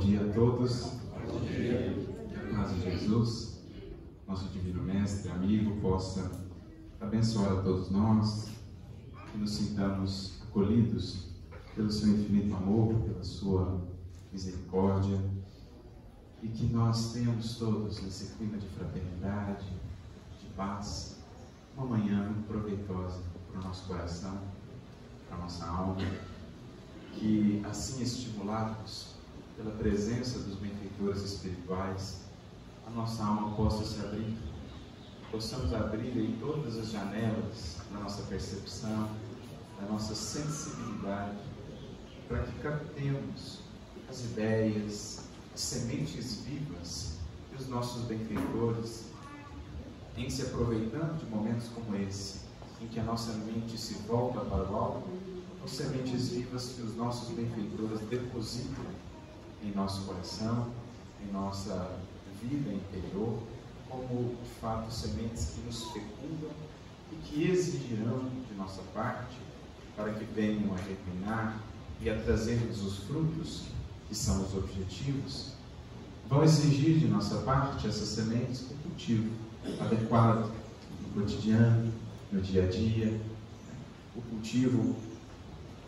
dia a todos. Bom dia. De Jesus, nosso divino mestre, amigo, possa abençoar a todos nós, que nos sintamos acolhidos pelo seu infinito amor, pela sua misericórdia, e que nós tenhamos todos nesse clima de fraternidade, de paz, uma manhã proveitosa para o nosso coração, para a nossa alma, que assim estimulados pela presença dos benfeitores espirituais, a nossa alma possa se abrir, possamos abrir aí todas as janelas da nossa percepção, da nossa sensibilidade, para que captemos as ideias, as sementes vivas que os nossos benfeitores, em se aproveitando de momentos como esse, em que a nossa mente se volta para o alto, as sementes vivas que os nossos benfeitores depositam em nosso coração, em nossa vida interior, como de fato sementes que nos fecundam e que exigirão de nossa parte para que venham a germinar e a trazermos os frutos que são os objetivos, vão exigir de nossa parte essas sementes o cultivo adequado no cotidiano, no dia a dia, o cultivo,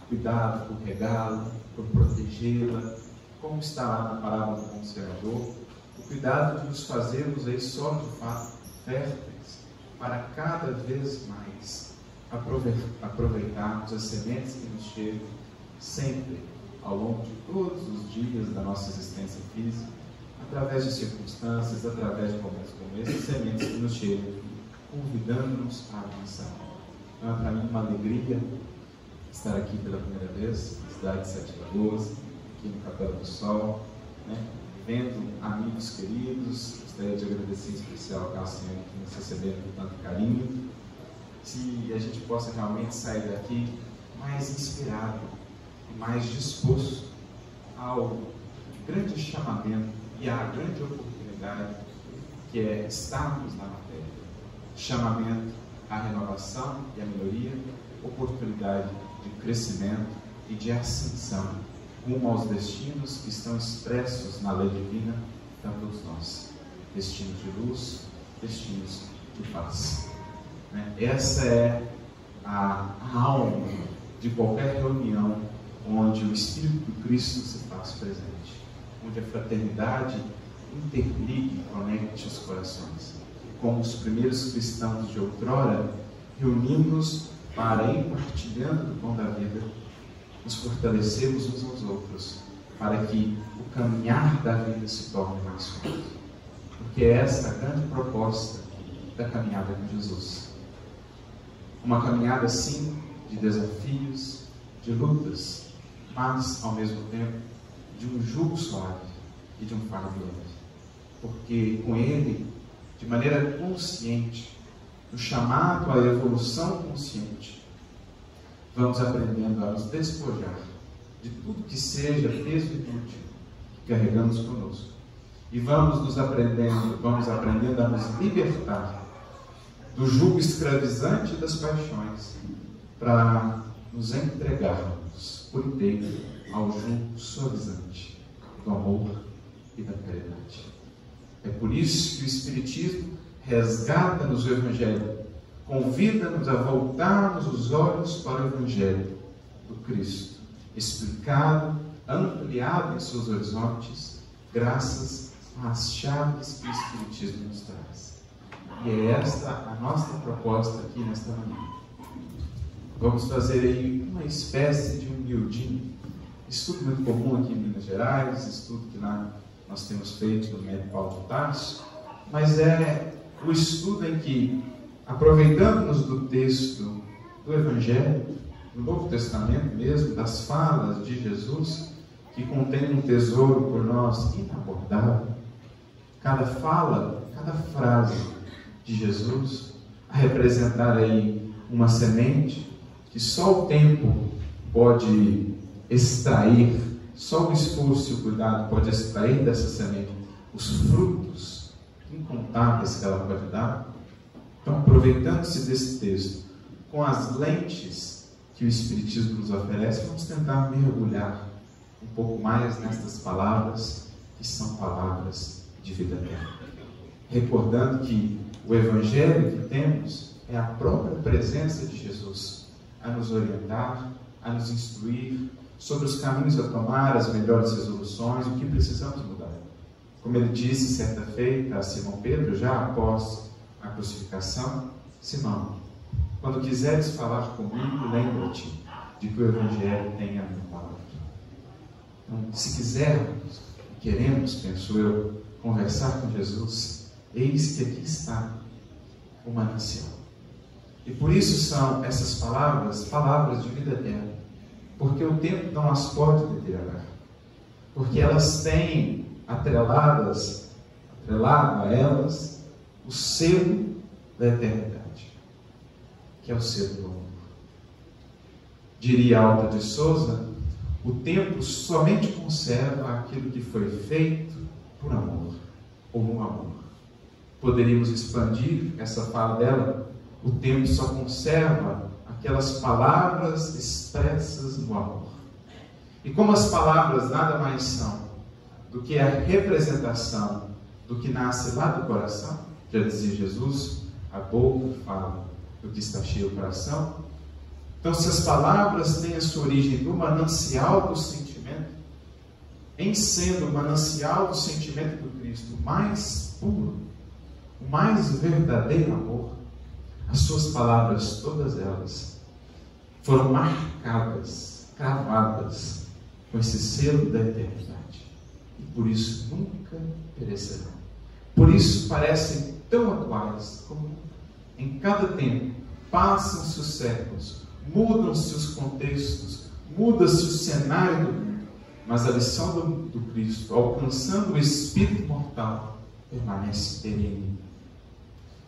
cuidado por regá-la, por protegê-la, como está lá na parábola do conservador, o cuidado de nos fazermos aí só de fato férteis para cada vez mais aproveitarmos as sementes que nos chegam sempre ao longo de todos os dias da nossa existência física, através de circunstâncias, através de momentos como esse, sementes que nos chegam, convidando-nos a avançar. Então é para mim uma alegria estar aqui pela primeira vez, na cidade de Sete Lagoas, aqui no Capela do Sol, né? vendo amigos queridos, gostaria de agradecer em especial ao Senhor que nos recebeu com tanto carinho, que a gente possa realmente sair daqui mais inspirado mais disposto ao grande chamamento e à grande oportunidade que é estarmos na matéria. Chamamento à renovação e à melhoria, oportunidade de crescimento e de ascensão rumo aos destinos que estão expressos na lei divina para todos nós. Destinos de luz, destinos de paz. Né? Essa é a alma de qualquer reunião onde o Espírito do Cristo se faz presente, onde a fraternidade interligue e conecte os corações. Como os primeiros cristãos de outrora, reunimos para ir partilhando do pão da vida nos fortalecemos uns aos outros, para que o caminhar da vida se torne mais curto. Porque é essa a grande proposta da caminhada com Jesus. Uma caminhada, sim, de desafios, de lutas, mas, ao mesmo tempo, de um jugo suave e de um fardo leve. Porque com ele, de maneira consciente, o chamado à evolução consciente, vamos aprendendo a nos despojar de tudo que seja peso inútil que carregamos conosco. E vamos nos aprendendo, vamos aprendendo a nos libertar do jugo escravizante das paixões para nos entregarmos por inteiro ao jugo suavizante do amor e da caridade. É por isso que o Espiritismo resgata-nos o Evangelho convida-nos a voltarmos os olhos para o Evangelho do Cristo, explicado, ampliado em seus horizontes, graças às chaves que o Espiritismo nos traz. E é esta a nossa proposta aqui nesta manhã. Vamos fazer aí uma espécie de um building, estudo muito comum aqui em Minas Gerais, estudo que lá nós temos feito no médico Paulo Tarso, mas é o estudo em que aproveitando-nos do texto do Evangelho, do Novo Testamento mesmo, das falas de Jesus, que contém um tesouro por nós inabordável, cada fala, cada frase de Jesus, a representar aí uma semente que só o tempo pode extrair, só o esforço e o cuidado pode extrair dessa semente os frutos incontáveis que ela pode dar, então, aproveitando-se desse texto, com as lentes que o Espiritismo nos oferece, vamos tentar mergulhar um pouco mais nestas palavras, que são palavras de vida eterna. Recordando que o Evangelho que temos é a própria presença de Jesus a nos orientar, a nos instruir sobre os caminhos a tomar, as melhores resoluções, o que precisamos mudar. Como ele disse certa feita a Simão Pedro, já após a crucificação: Simão, quando quiseres falar comigo, lembra-te de que o Evangelho tem a minha palavra. Então, se quisermos, queremos, penso eu, conversar com Jesus, eis que aqui está o manancial. E por isso são essas palavras, palavras de vida eterna. Porque o tempo não as pode deteriorar. Porque elas têm atreladas, atrelado a elas, o selo da eternidade, que é o selo do amor. Diria Alta de Souza, o tempo somente conserva aquilo que foi feito por amor, ou um amor. Poderíamos expandir essa fala dela o tempo só conserva aquelas palavras expressas no amor. E como as palavras nada mais são do que a representação do que nasce lá do coração, já dizia Jesus, a boca fala do que está cheio o coração. Então, se as palavras têm a sua origem no manancial do sentimento, em sendo o manancial do sentimento do Cristo mais puro, o mais verdadeiro amor, as suas palavras, todas elas, foram marcadas, cravadas com esse selo da eternidade. E por isso nunca perecerão. Por isso parecem tão atuais como em cada tempo passam-se os séculos, mudam-se os contextos, muda-se o cenário do mundo, mas a lição do, do Cristo, alcançando o espírito mortal, permanece perene,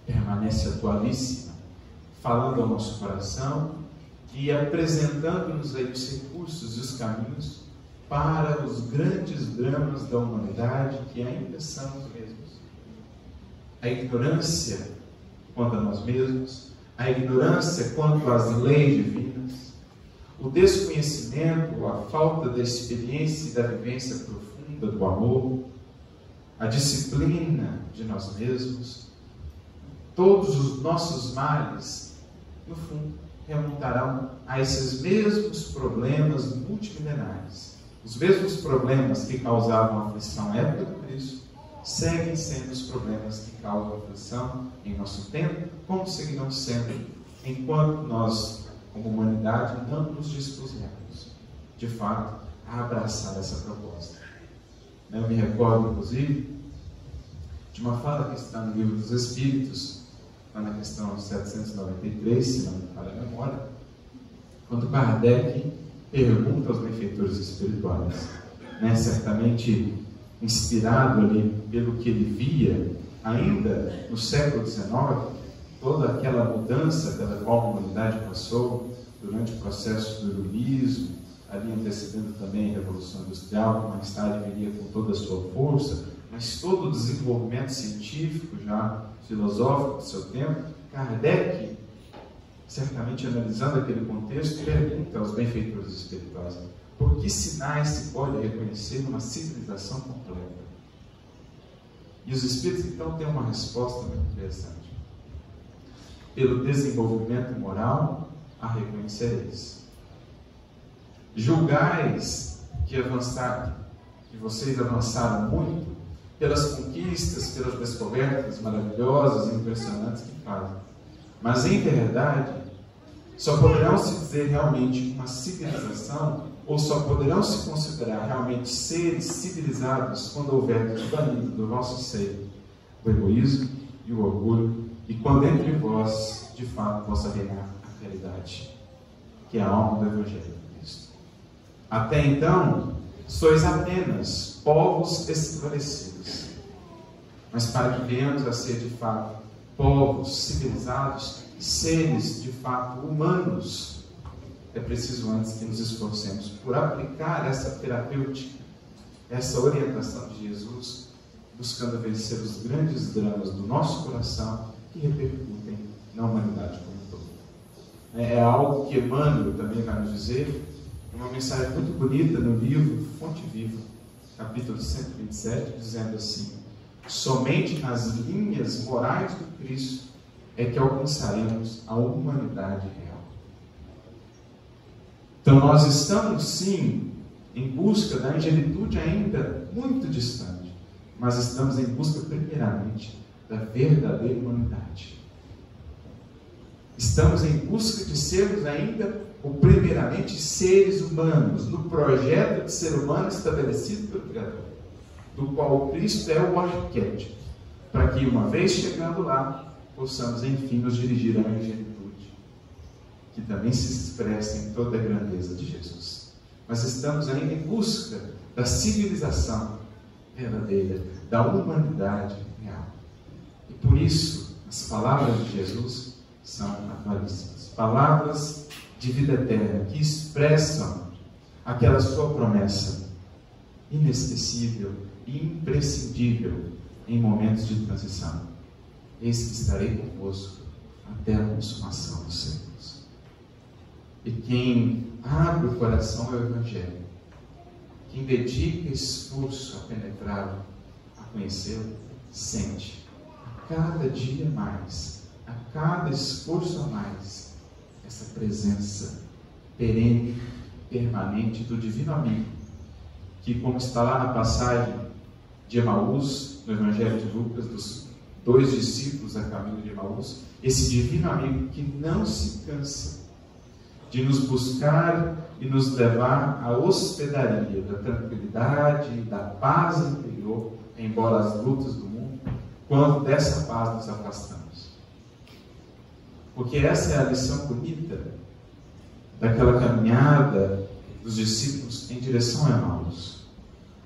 permanece atualíssima falando ao nosso coração e apresentando-nos aí os recursos e os caminhos para os grandes dramas da humanidade que ainda são. A ignorância quanto a nós mesmos, a ignorância quanto às leis divinas, o desconhecimento, a falta da experiência e da vivência profunda do amor, a disciplina de nós mesmos, todos os nossos males no fundo, remontarão a esses mesmos problemas multimilenares. Os mesmos problemas que causavam a aflição época do Cristo seguem sendo os problemas que causam aflição em nosso tempo, como seguirão sendo enquanto nós, como humanidade, não nos dispusermos, de fato, a abraçar essa proposta. Eu me recordo, inclusive, de uma fala que está no livro dos Espíritos, lá na questão 793, se não me falha a memória, quando Kardec pergunta aos benfeitores espirituais, né, certamente inspirado ali pelo que ele via ainda no século XIX, toda aquela mudança pela qual a humanidade passou durante o processo do iluminismo, ali antecedendo também a Revolução Industrial, que mais tarde viria com toda a sua força, mas todo o desenvolvimento científico já filosófico do seu tempo, Kardec, certamente analisando aquele contexto, pergunta aos benfeitores espirituais: por que sinais se pode reconhecer numa civilização completa? E os espíritos então têm uma resposta muito interessante. Pelo desenvolvimento moral, a reconhecereis. Julgais que avançaram, que vocês avançaram muito pelas conquistas, pelas descobertas maravilhosas e impressionantes que fazem. Mas, em verdade, só poderão se dizer realmente uma civilização, ou só poderão se considerar realmente seres civilizados quando houver banido do vosso ser o egoísmo e o orgulho, e quando entre vós, de fato, possa reinar a caridade, que é a alma do Evangelho de Cristo. Até então, sois apenas povos esclarecidos mas para que venhamos a ser de fato povos civilizados, seres de fato humanos, é preciso antes que nos esforcemos por aplicar essa terapêutica, essa orientação de Jesus, buscando vencer os grandes dramas do nosso coração que repercutem na humanidade como um todo. É, é algo que Emmanuel também vai nos dizer, uma mensagem muito bonita no livro Fonte Viva, capítulo 127, dizendo assim: somente nas linhas morais do Cristo é que alcançaremos a humanidade real. Então nós estamos sim em busca da angelitude ainda muito distante, mas estamos em busca primeiramente da verdadeira humanidade. Estamos em busca de sermos ainda, ou primeiramente, seres humanos, no projeto de ser humano estabelecido pelo Criador, do qual Cristo é o arquétipo, para que, uma vez chegando lá, possamos enfim nos dirigir à angelitude, que também se expressa em toda a grandeza de Jesus. Mas estamos ainda em busca da civilização verdadeira, da humanidade real. E por isso, as palavras de Jesus são atualíssimas. Palavras de vida eterna que expressam aquela sua promessa inesquecível e imprescindível em momentos de transição. Eis que estarei convosco até a consumação dos séculos. E quem abre o coração ao Evangelho, quem dedica esforço a penetrá-lo, a conhecê-lo, sente. A cada dia mais, a cada esforço a mais, essa presença perene, permanente do Divino Amigo, que, como está lá na passagem de Emaús, no Evangelho de Lucas, dos dois discípulos a caminho de Emaús, esse Divino Amigo que não se cansa de nos buscar e nos levar à hospedaria da tranquilidade da paz interior, embora as lutas do mundo, quando dessa paz nos afastamos. Porque essa é a lição bonita daquela caminhada dos discípulos em direção a Emmaus.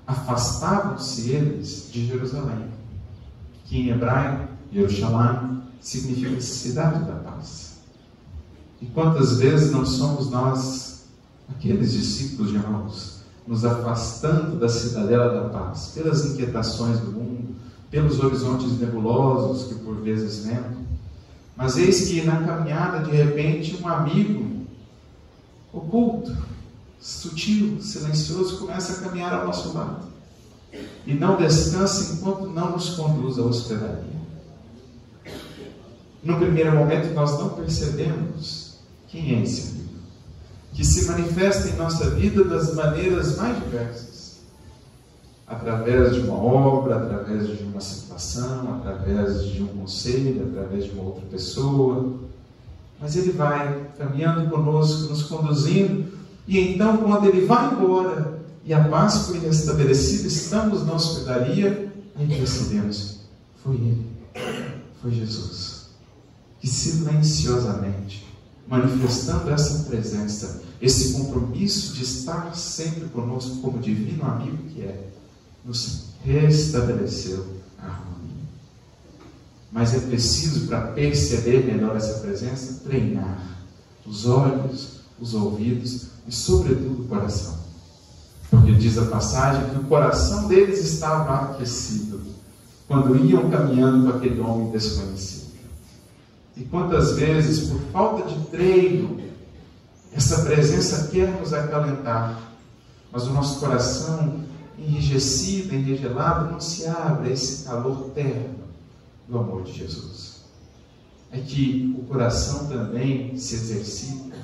Afastavam-se eles de Jerusalém, que em hebraico, Jerusalém, significa cidade da paz. E quantas vezes não somos nós, aqueles discípulos de Emmaus, nos afastando da cidadela da paz, pelas inquietações do mundo, pelos horizontes nebulosos que por vezes vemos, mas eis que na caminhada, de repente, um amigo oculto, sutil, silencioso, começa a caminhar ao nosso lado. E não descansa enquanto não nos conduz à hospedaria. No primeiro momento, nós não percebemos quem é esse amigo, que se manifesta em nossa vida das maneiras mais diversas através de uma obra, através de uma situação, através de um conselho, através de uma outra pessoa. Mas ele vai caminhando conosco, nos conduzindo, e então, quando ele vai embora e a paz foi restabelecida, estamos na hospedaria, aí percebemos: foi ele, foi Jesus, que silenciosamente, manifestando essa presença, esse compromisso de estar sempre conosco como divino amigo que é, nos restabeleceu a harmonia. Mas é preciso, para perceber melhor essa presença, treinar os olhos, os ouvidos e, sobretudo, o coração. Porque diz a passagem que o coração deles estava aquecido quando iam caminhando com aquele homem desconhecido. E quantas vezes, por falta de treino, essa presença quer nos acalentar, mas o nosso coração enrijecido, enregelado, não se abre a esse calor terno do amor de Jesus. É que o coração também se exercita,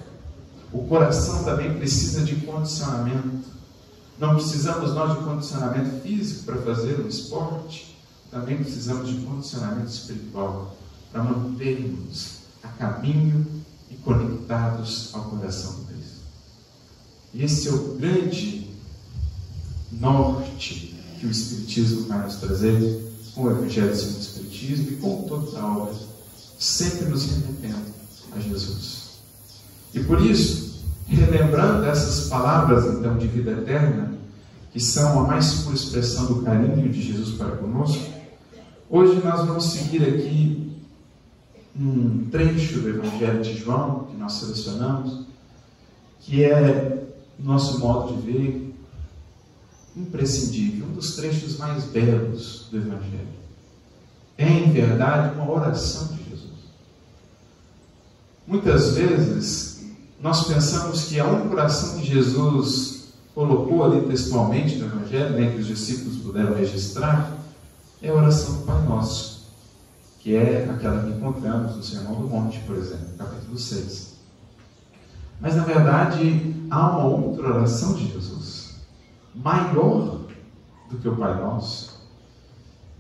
o coração também precisa de condicionamento. Não precisamos nós de condicionamento físico para fazer um esporte, também precisamos de condicionamento espiritual para mantermos a caminho e conectados ao coração de Cristo. E esse é o grande norte que o Espiritismo vai nos trazer com o Evangelho segundo o Espiritismo e com toda a obra, sempre nos remetendo a Jesus. E por isso, relembrando essas palavras então de vida eterna, que são a mais pura expressão do carinho de Jesus para conosco, hoje nós vamos seguir aqui um trecho do Evangelho de João, que nós selecionamos, que é nosso modo de ver imprescindível, um dos trechos mais belos do Evangelho. É, em verdade, uma oração de Jesus. Muitas vezes, nós pensamos que a única oração que Jesus colocou ali textualmente no Evangelho, né, que os discípulos puderam registrar, é a oração do Pai Nosso, que é aquela que encontramos no Sermão do Monte, por exemplo, capítulo 6. Mas, na verdade, há uma outra oração de Jesus, maior do que o Pai Nosso,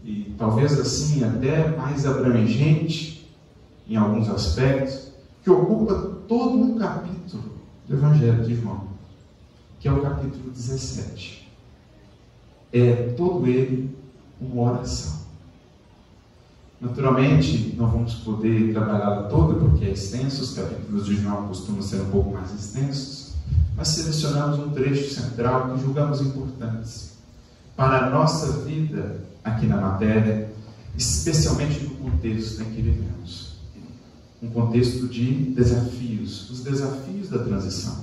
e talvez assim até mais abrangente em alguns aspectos, que ocupa todo um capítulo do Evangelho de João, que é o capítulo 17. É todo ele uma oração. Naturalmente, não vamos poder trabalhá-la toda porque é extenso, os capítulos de João costumam ser um pouco mais extensos, mas selecionamos um trecho central que julgamos importantes para a nossa vida aqui na matéria, especialmente no contexto em que vivemos. Um contexto de desafios, os desafios da transição.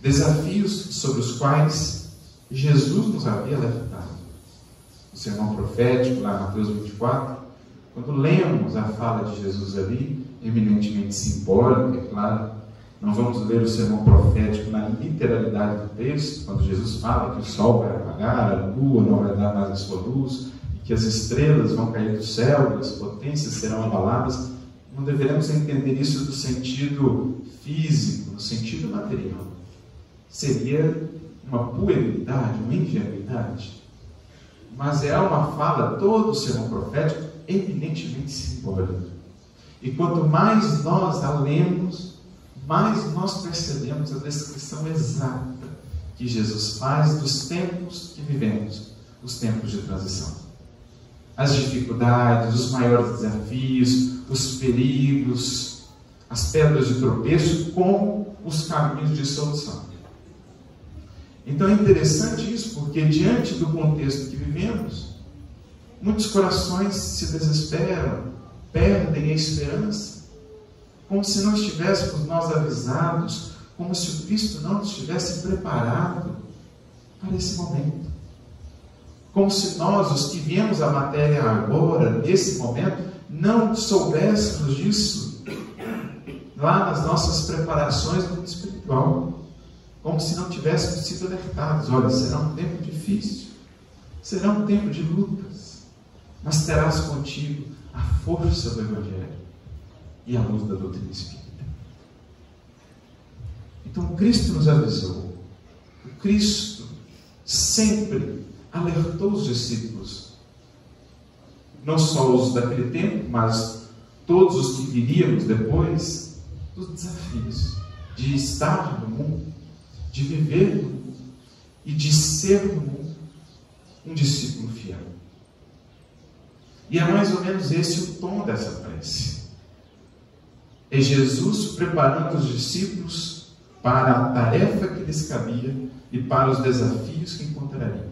Desafios sobre os quais Jesus nos havia alertado. O sermão profético, lá em Mateus 24, quando lemos a fala de Jesus ali, eminentemente simbólica, é claro, não vamos ler o sermão profético na literalidade do texto, quando Jesus fala que o sol vai apagar, a lua não vai dar mais a sua luz, e que as estrelas vão cair do céu, e as potências serão abaladas. Não deveremos entender isso do sentido físico, no sentido material. Seria uma puerilidade, uma ingenuidade. Mas é uma fala, todo sermão profético, eminentemente simbólica. E quanto mais nós a lemos, mais nós percebemos a descrição exata que Jesus faz dos tempos que vivemos, os tempos de transição. As dificuldades, os maiores desafios, os perigos, as pedras de tropeço, com os caminhos de solução. Então é interessante isso, porque diante do contexto que vivemos, muitos corações se desesperam, perdem a esperança como se não estivéssemos nós avisados, como se o Cristo não nos tivesse preparado para esse momento. Como se nós, os que viemos à matéria agora, nesse momento, não soubéssemos disso lá nas nossas preparações no mundo espiritual. Como se não tivéssemos sido alertados. Olha, será um tempo difícil, será um tempo de lutas, mas terás contigo a força do Evangelho e a luz da doutrina espírita. Então, Cristo nos avisou. O Cristo sempre alertou os discípulos, não só os daquele tempo, mas todos os que viríamos depois, dos desafios de estar no mundo, de viver no mundo e de ser no mundo um discípulo fiel. E é mais ou menos esse o tom dessa prece. É Jesus preparando os discípulos para a tarefa que lhes cabia e para os desafios que encontrariam.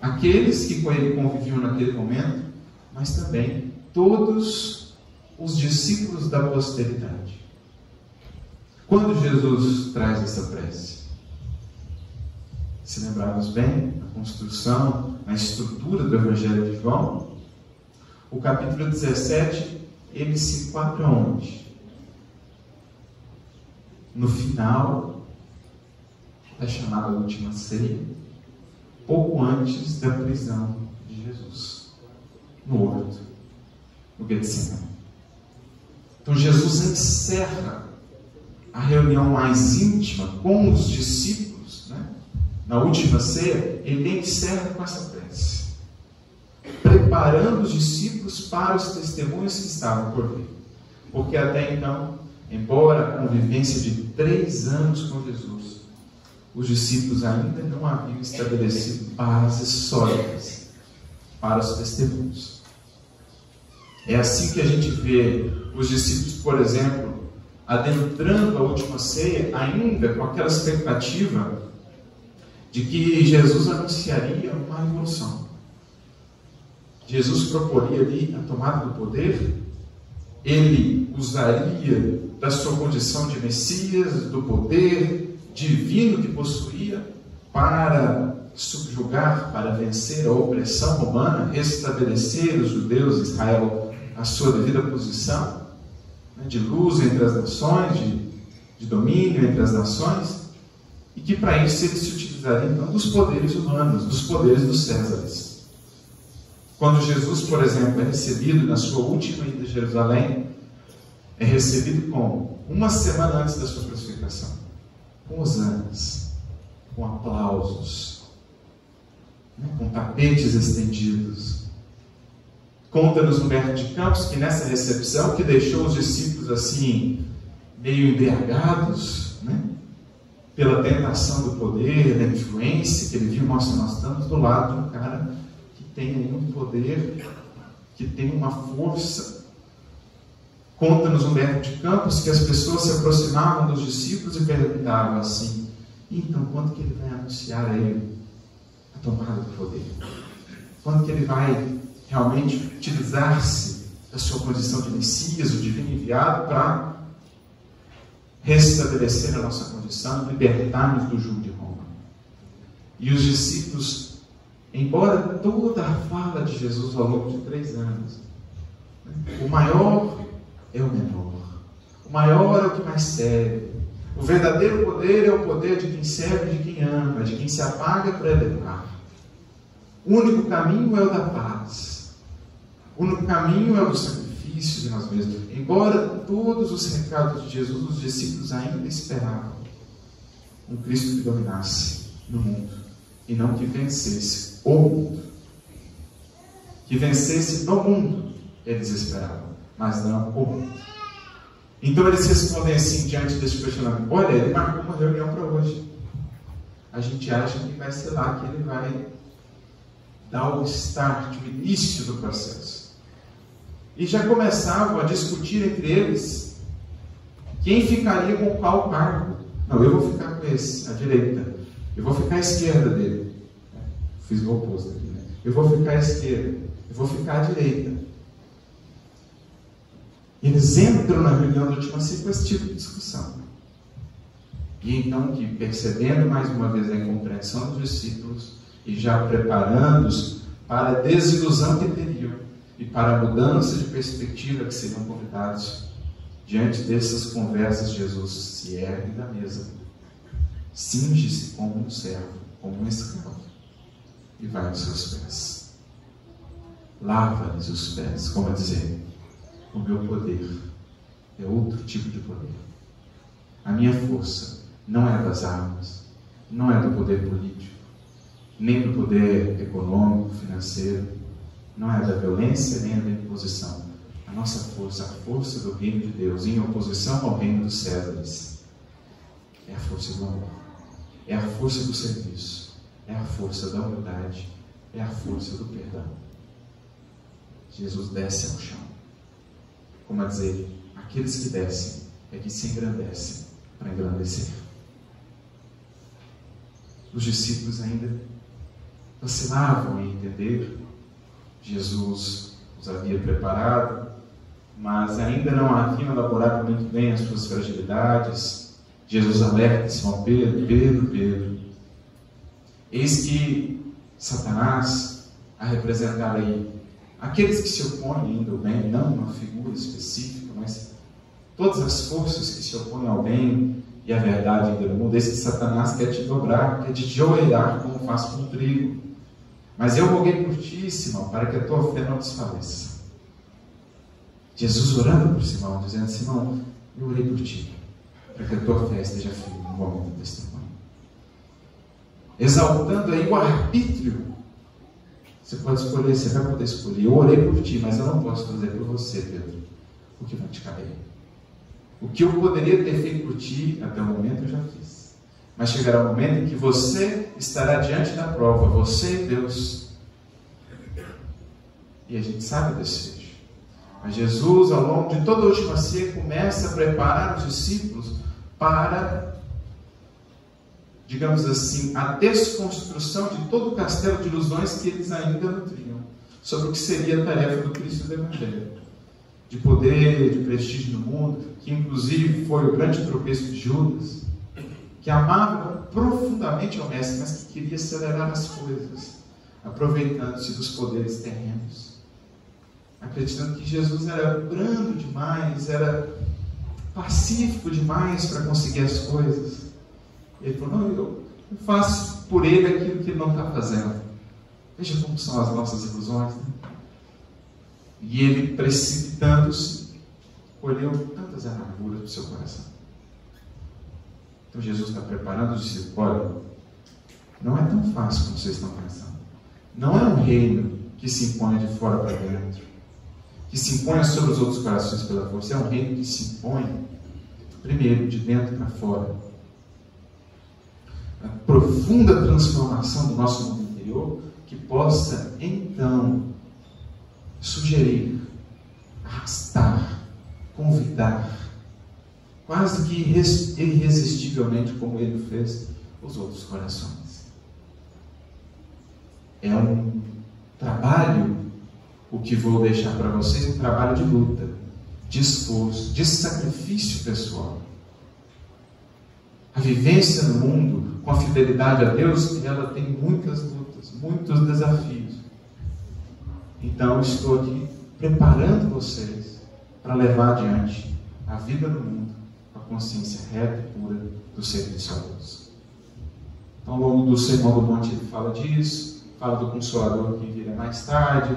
Aqueles que com ele conviviam naquele momento, mas também todos os discípulos da posteridade. Quando Jesus traz essa prece? Se lembrarmos bem, a construção, a estrutura do Evangelho de João, o capítulo 17 ele se enquadra onde? No final da chamada última ceia, pouco antes da prisão de Jesus, no horto, no Getsemane. Então Jesus encerra a reunião mais íntima com os discípulos, né? na última ceia, ele encerra com essa preparando os discípulos para os testemunhos que estavam por vir. Porque até então, embora a convivência de três anos com Jesus, os discípulos ainda não haviam estabelecido bases sólidas para os testemunhos. É assim que a gente vê os discípulos, por exemplo, adentrando a última ceia, ainda com aquela expectativa de que Jesus anunciaria uma revolução Jesus proporia ali a tomada do poder, ele usaria da sua condição de Messias, do poder divino que possuía, para subjugar, para vencer a opressão romana, restabelecer os judeus, Israel, a sua devida posição, né, de luz entre as nações, de de domínio entre as nações, e que para isso ele se utilizaria então dos poderes humanos, dos poderes dos Césares. Quando Jesus, por exemplo, é recebido na sua última ida a Jerusalém, é recebido como? Uma semana antes da sua crucificação, com hosanas, com aplausos, né, com tapetes estendidos. Conta-nos Humberto de Campos que nessa recepção, que deixou os discípulos assim, meio embriagados, né? pela tentação do poder, da influência que ele viu, nossa, nós estamos do lado de um cara tem muito poder, que tem uma força. Conta-nos Humberto de Campos que as pessoas se aproximavam dos discípulos e perguntavam assim: então quando que ele vai anunciar a ele a tomada do poder? Quando que ele vai realmente utilizar-se da sua condição de Messias, o divino enviado, para restabelecer a nossa condição, libertar-nos do jugo de Roma. E os discípulos, embora toda a fala de Jesus ao longo de três anos, o maior é o menor, o maior é o que mais serve, o verdadeiro poder é o poder de quem serve de quem ama, de quem se apaga para elevar. O único caminho é o da paz. O único caminho é o sacrifício de nós mesmos. Embora todos os recados de Jesus, os discípulos ainda esperavam um Cristo que dominasse no mundo e não que vencesse o mundo. Que vencesse no mundo, eles esperavam, mas não o mundo. Então eles respondem assim diante desse questionamento: Olha, ele marcou uma reunião para hoje. A gente acha que vai ser lá que ele vai dar o start, o início do processo. E já começavam a discutir entre eles quem ficaria com qual cargo. Não, eu vou ficar com esse, à direita. Eu vou ficar à esquerda dele. Fiz o oposto aqui, né? Eu vou ficar à esquerda. Eu vou ficar à direita. Eles entram na reunião do última com esse tipo de discussão. E então, que percebendo mais uma vez a incompreensão dos discípulos e já preparando-os para a desilusão que teriam e para a mudança de perspectiva que seriam convidados, diante dessas conversas, Jesus se ergue da mesa, cinge-se como um servo, como um escravo, e vai aos seus pés. Lava-lhes os pés, como a dizer, o meu poder é outro tipo de poder. A minha força não é das armas, não é do poder político, nem do poder econômico, financeiro, não é da violência nem da imposição. A nossa força, a força do reino de Deus, em oposição ao reino dos Césares, é a força do amor, é a força do serviço, é a força da humildade, é a força do perdão. Jesus desce ao chão como a dizer, aqueles que descem é que se engrandecem para engrandecer. Os discípulos ainda vacilavam em entender. Jesus os havia preparado, mas ainda não haviam elaborado muito bem as suas fragilidades. Jesus alerta Simão Pedro, Pedro, Pedro. Eis que Satanás, a representar aí aqueles que se opõem ainda ao bem, não uma figura específica, mas todas as forças que se opõem ao bem e à verdade ainda no mundo, esse que Satanás quer te dobrar, quer te joelhar como faz com o trigo. Mas eu roguei por ti, Simão, para que a tua fé não desfaleça. Jesus orando por Simão, dizendo: Simão, eu orei por ti, para que a tua fé esteja firme no momento testemunho. Exaltando aí o arbítrio você pode escolher, você vai poder escolher. Eu orei por ti, mas eu não posso fazer por você, Pedro, o que vai te caber. O que eu poderia ter feito por ti até o momento eu já fiz. Mas chegará o momento em que você estará diante da prova, você e Deus. E a gente sabe desse fecho. Mas Jesus, ao longo de toda a última ceia, começa a preparar os discípulos para digamos assim, a desconstrução de todo o castelo de ilusões que eles ainda nutriam sobre o que seria a tarefa do Cristo do Evangelho. De poder, de prestígio no mundo, que inclusive foi o grande tropeço de Judas, que amava profundamente ao Mestre, mas que queria acelerar as coisas, aproveitando-se dos poderes terrenos, acreditando que Jesus era brando demais, era pacífico demais para conseguir as coisas. Ele falou: Não, eu faço por ele aquilo que ele não está fazendo. Veja como são as nossas ilusões. Né? E ele, precipitando-se, colheu tantas amarguras do seu coração. Então Jesus está preparando os discípulos: olha, não é tão fácil como vocês estão pensando. Não é um reino que se impõe de fora para dentro, que se impõe sobre os outros corações pela força. É um reino que se impõe, primeiro, de dentro para fora. A profunda transformação do nosso mundo interior que possa, então, sugerir, arrastar, convidar, quase que irresistivelmente, como ele fez, os outros corações. É um trabalho, o que vou deixar para vocês, um trabalho de luta, de esforço, de sacrifício pessoal. A vivência no mundo com a fidelidade a Deus, ela tem muitas lutas, muitos desafios. Então, estou aqui preparando vocês para levar adiante a vida no mundo com a consciência reta e pura do serviço a Deus. Então, ao longo do Sermão do Monte, ele fala disso, fala do Consolador que viria mais tarde,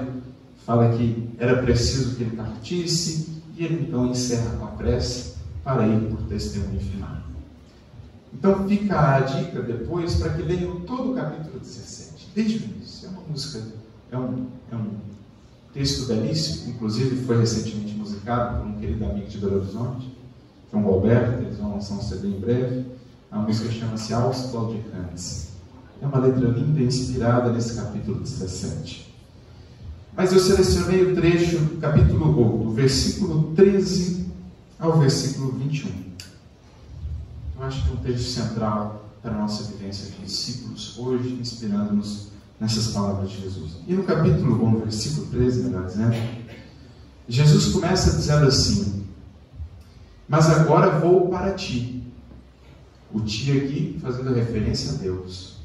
fala que era preciso que ele partisse, e ele então encerra com a prece para ir por testemunho final. Então fica a dica depois para que leiam todo o capítulo 17, desde o início. É uma música, é um, é um texto belíssimo, inclusive foi recentemente musicado por um querido amigo de Belo Horizonte, João Alberto, eles vão lançar um CD em breve. A música chama-se Aos Claudicantes. É uma letra linda e inspirada nesse capítulo 17. Mas eu selecionei o trecho, capítulo 1, do versículo 13 ao versículo 21. Eu acho que é um texto central para a nossa vivência de discípulos hoje, inspirando-nos nessas palavras de Jesus. E no capítulo 1, versículo 13, melhor dizendo, Jesus começa dizendo assim: Mas agora vou para ti. O ti aqui fazendo referência a Deus.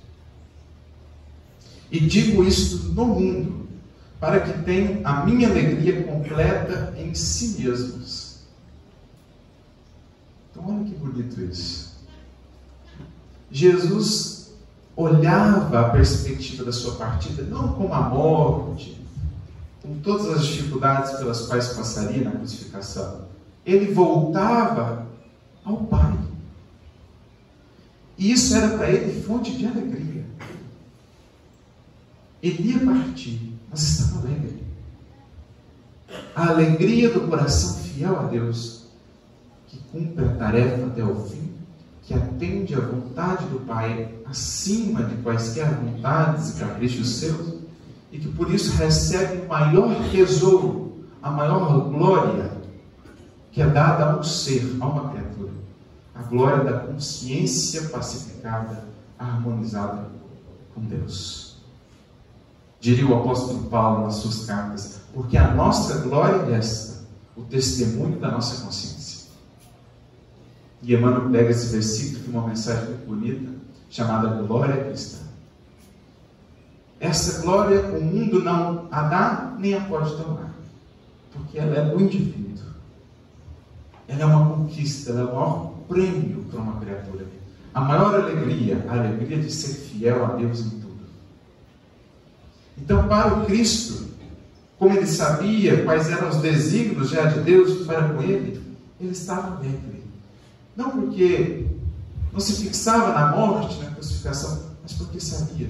E digo isto no mundo, para que tenham a minha alegria completa em si mesmos. Então, olha que bonito isso. Jesus olhava a perspectiva da sua partida não como a morte, com todas as dificuldades pelas quais passaria na crucificação. Ele voltava ao Pai. E isso era para ele fonte de alegria. Ele ia partir, mas estava alegre. A alegria do coração fiel a Deus, que cumpre a tarefa até o fim, que atende à vontade do Pai acima de quaisquer vontades e caprichos seus, e que por isso recebe o maior tesouro, a maior glória que é dada a um ser, a uma criatura a glória da consciência pacificada, harmonizada com Deus. Diria o apóstolo Paulo nas suas cartas, porque a nossa glória é esta, o testemunho da nossa consciência. E Emmanuel pega esse versículo com uma mensagem muito bonita, chamada Glória Cristã. Essa glória o mundo não a dá nem a pode tomar, porque ela é do indivíduo. Ela é uma conquista, ela é o maior prêmio para uma criatura. A maior alegria, a alegria de ser fiel a Deus em tudo. Então, para o Cristo, como ele sabia quais eram os desígnios já de Deus para com ele, ele estava alegre. Não porque não se fixava na morte, na crucificação, mas porque sabia.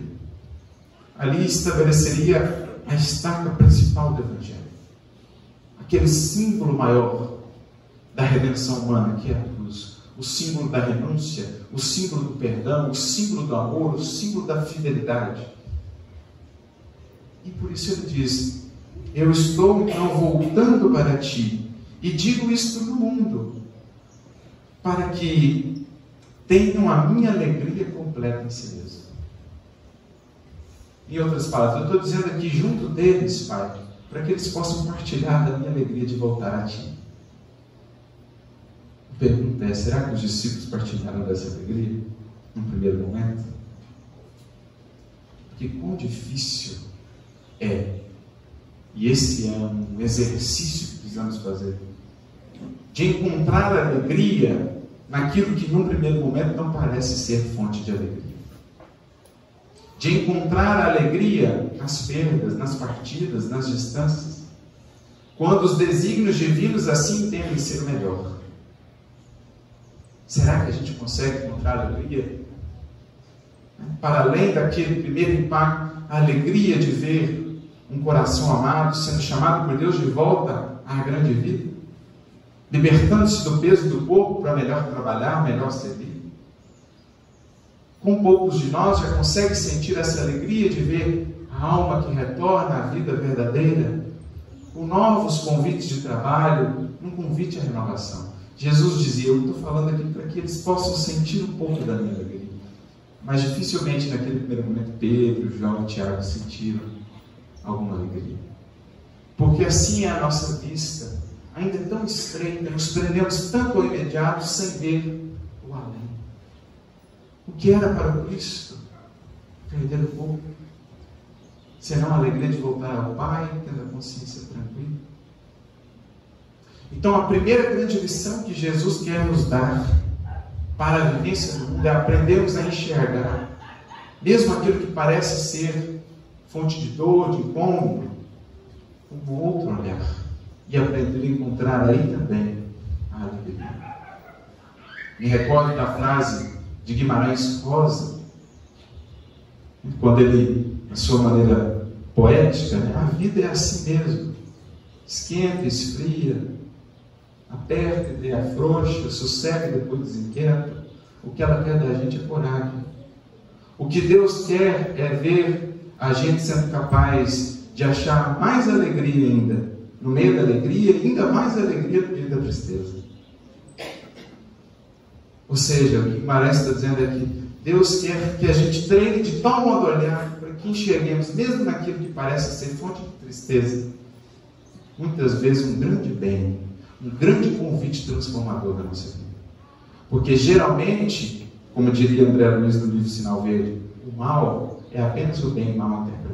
Ali estabeleceria a estaca principal do Evangelho. Aquele símbolo maior da redenção humana, que é a cruz o símbolo da renúncia, o símbolo do perdão, o símbolo do amor, o símbolo da fidelidade. E por isso ele diz: Eu estou então voltando para ti, e digo isto no mundo, para que tenham a minha alegria completa em si mesmo. Em outras palavras, eu estou dizendo aqui junto deles, Pai, para que eles possam partilhar da minha alegria de voltar a Ti. A pergunta é: será que os discípulos partilharam dessa alegria no primeiro momento? Porque quão difícil é, e esse é um exercício que precisamos fazer, de encontrar alegria naquilo que num primeiro momento não parece ser fonte de alegria. De encontrar alegria nas perdas, nas partidas, nas distâncias. Quando os desígnios divinos assim entendem ser melhor. Será que a gente consegue encontrar alegria? Para além daquele primeiro impacto, a alegria de ver um coração amado sendo chamado por Deus de volta à grande vida, libertando-se do peso do corpo para melhor trabalhar, melhor servir. Com poucos de nós já consegue sentir essa alegria de ver a alma que retorna à vida verdadeira, com novos convites de trabalho, um convite à renovação. Jesus dizia: Eu estou falando aqui para que eles possam sentir um pouco da minha alegria. Mas dificilmente naquele primeiro momento Pedro, João e Tiago sentiram alguma alegria. Porque assim é a nossa vista, ainda tão estreita, nos prendemos tanto ao imediato sem ver o além. O que era para Cristo? Perder o pouco. Será uma alegria de voltar ao Pai, tendo a consciência tranquila. Então, a primeira grande lição que Jesus quer nos dar para a vivência do mundo é aprendermos a enxergar, mesmo aquilo que parece ser fonte de dor, de incômodo, um outro olhar. E aprender a encontrar aí também a alegria. Me recordo da frase de Guimarães Rosa, quando ele, na sua maneira poética, né, a vida é assim mesmo. Esquenta, esfria, aperta e afrouxa, sossega depois desinquieta. O que ela quer da gente é coragem. O que Deus quer é ver a gente sendo capaz de achar mais alegria ainda, no meio da alegria, ainda mais alegria no meio da tristeza. Ou seja, o que Guimarães está dizendo é que Deus quer que a gente treine de tal modo olhar para que enxerguemos, mesmo naquilo que parece ser fonte de tristeza, muitas vezes um grande bem, um grande convite transformador da nossa vida. Porque geralmente, como diria André Luiz no livro Sinal Verde, o mal é apenas o bem mal interpretado.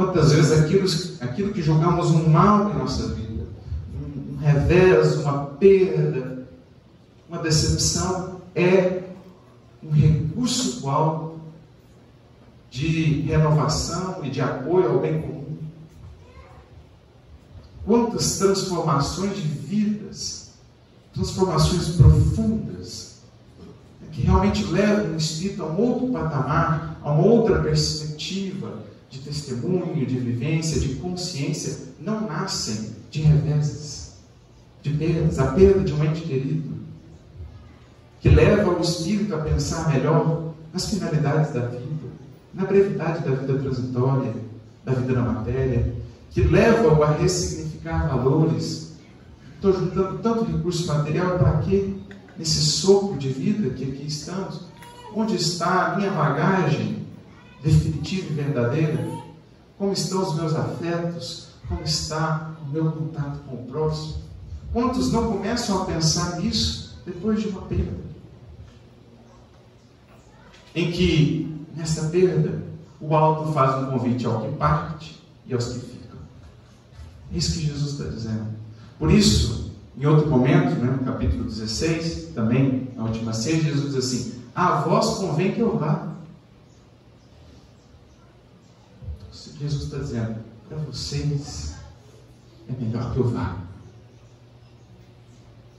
Quantas vezes aquilo, aquilo que julgamos um mal em nossa vida, um revés, uma perda, uma decepção, é um recurso qual de renovação e de apoio ao bem comum. Quantas transformações de vidas, transformações profundas, que realmente levam o espírito a um outro patamar, a uma outra perspectiva de testemunho, de vivência, de consciência, não nascem de reveses, de perdas, a perda de um ente querido, que leva o espírito a pensar melhor nas finalidades da vida, na brevidade da vida transitória, da vida na matéria, que leva-o a ressignificar valores. Estou juntando tanto recurso material para quê? Nesse sopro de vida que aqui estamos. Onde está a minha bagagem definitiva e verdadeira? Como estão os meus afetos? Como está o meu contato com o próximo? Quantos não começam a pensar nisso depois de uma perda? Em que, nessa perda, o alto faz um convite ao que parte e aos que ficam. É isso que Jesus está dizendo. Por isso, em outro momento, né, no capítulo 16, também na última ceia, Jesus diz assim: A vós convém que eu vá. Jesus está dizendo: Para vocês é melhor que eu vá.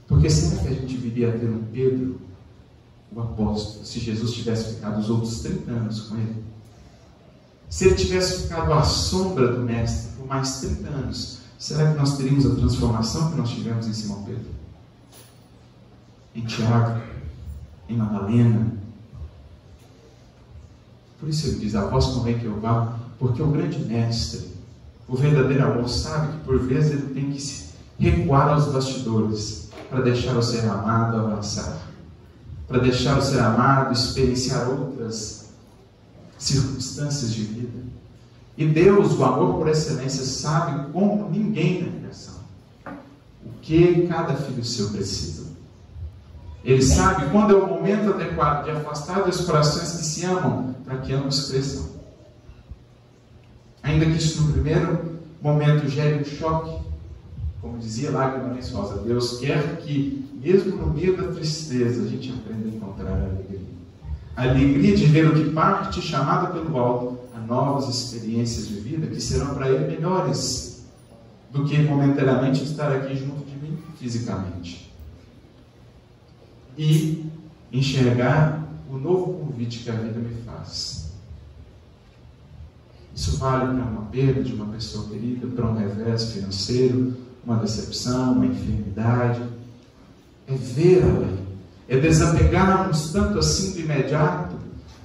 Porque será que a gente viria a ter um Pedro, o apóstolo, se Jesus tivesse ficado os outros 30 anos com ele? Se ele tivesse ficado à sombra do Mestre por mais 30 anos, será que nós teríamos a transformação que nós tivemos em Simão Pedro? Em Tiago? Em Madalena? Por isso ele diz: A vós convém que eu vá, porque o grande mestre, o verdadeiro amor, sabe que por vezes ele tem que se recuar aos bastidores para deixar o ser amado avançar, para deixar o ser amado experienciar outras circunstâncias de vida. E Deus, o amor por excelência, sabe como ninguém na criação o que cada filho seu precisa. Ele sabe quando é o momento adequado de afastar dos corações que se amam para que ambos cresçam. Ainda que isso no primeiro momento gere um choque, Como dizia lá Guimarães Rosa, Deus quer que, mesmo no meio da tristeza, a gente aprenda a encontrar a alegria. A alegria de ver o que parte, chamada pelo alto, a novas experiências de vida que serão para ele melhores do que momentaneamente estar aqui junto de mim fisicamente. E enxergar o novo convite que a vida me faz. Isso vale para uma perda de uma pessoa querida, para um revés financeiro, uma decepção, uma enfermidade. É além. É desapegarmos tanto assim do imediato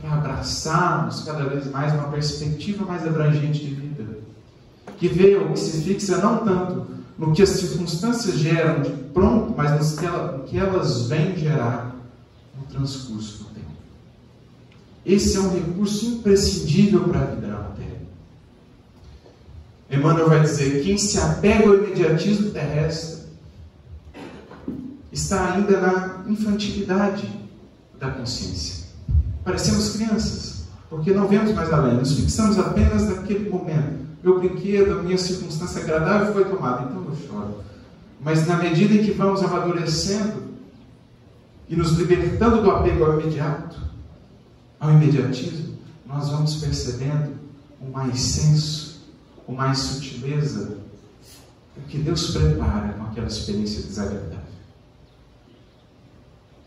para abraçarmos cada vez mais uma perspectiva mais abrangente de vida. Que vê ou que se fixa não tanto no que as circunstâncias geram de pronto, mas no que elas vêm gerar no transcurso do tempo. Esse é um recurso imprescindível para a vida na. Emmanuel vai dizer: quem se apega ao imediatismo terrestre está ainda na infantilidade da consciência. Parecemos crianças, porque não vemos mais além, nos fixamos apenas naquele momento. Meu brinquedo, minha circunstância agradável foi tomada, então eu choro. Mas na medida em que vamos amadurecendo e nos libertando do apego ao imediato, ao imediatismo, nós vamos percebendo o mais senso, o mais sutileza, o que Deus prepara com aquela experiência desagradável.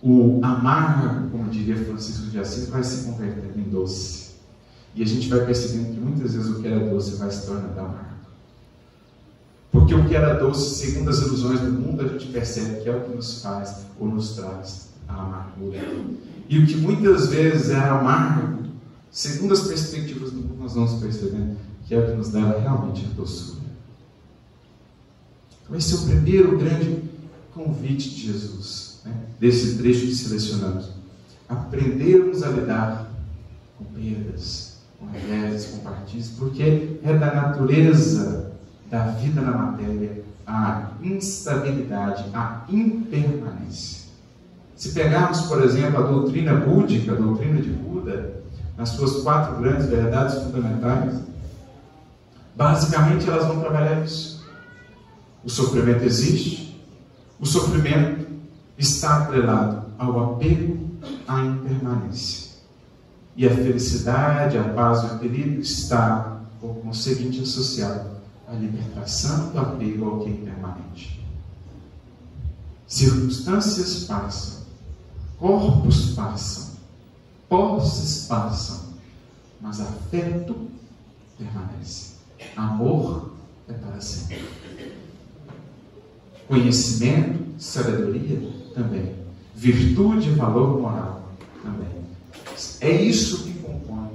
O amargo, como diria Francisco de Assis, vai se convertendo em doce. E a gente vai percebendo que muitas vezes o que era doce vai se tornando amargo. Porque o que era doce, segundo as ilusões do mundo, a gente percebe que é o que nos faz ou nos traz a amargura. E o que muitas vezes é amargo, segundo as perspectivas do mundo, nós vamos percebendo que é o que nos dá realmente a doçura. Então, esse é o primeiro grande convite de Jesus, né? desse trecho que selecionamos. Aprendermos a lidar com perdas, com reveses, com partidos, porque é da natureza da vida na matéria a instabilidade, a impermanência. Se pegarmos, por exemplo, a doutrina búdica, a doutrina de Buda, nas suas quatro grandes verdades fundamentais, basicamente elas vão trabalhar isso. O sofrimento existe, o sofrimento está atrelado ao apego à impermanência. E a felicidade, a paz o equilíbrio está, por conseguinte, associado à libertação do apego ao que é impermanente. Circunstâncias passam, corpos passam, posses passam, mas afeto permanece. Amor é para sempre. Conhecimento, sabedoria também. Virtude e valor moral também. É isso que compõe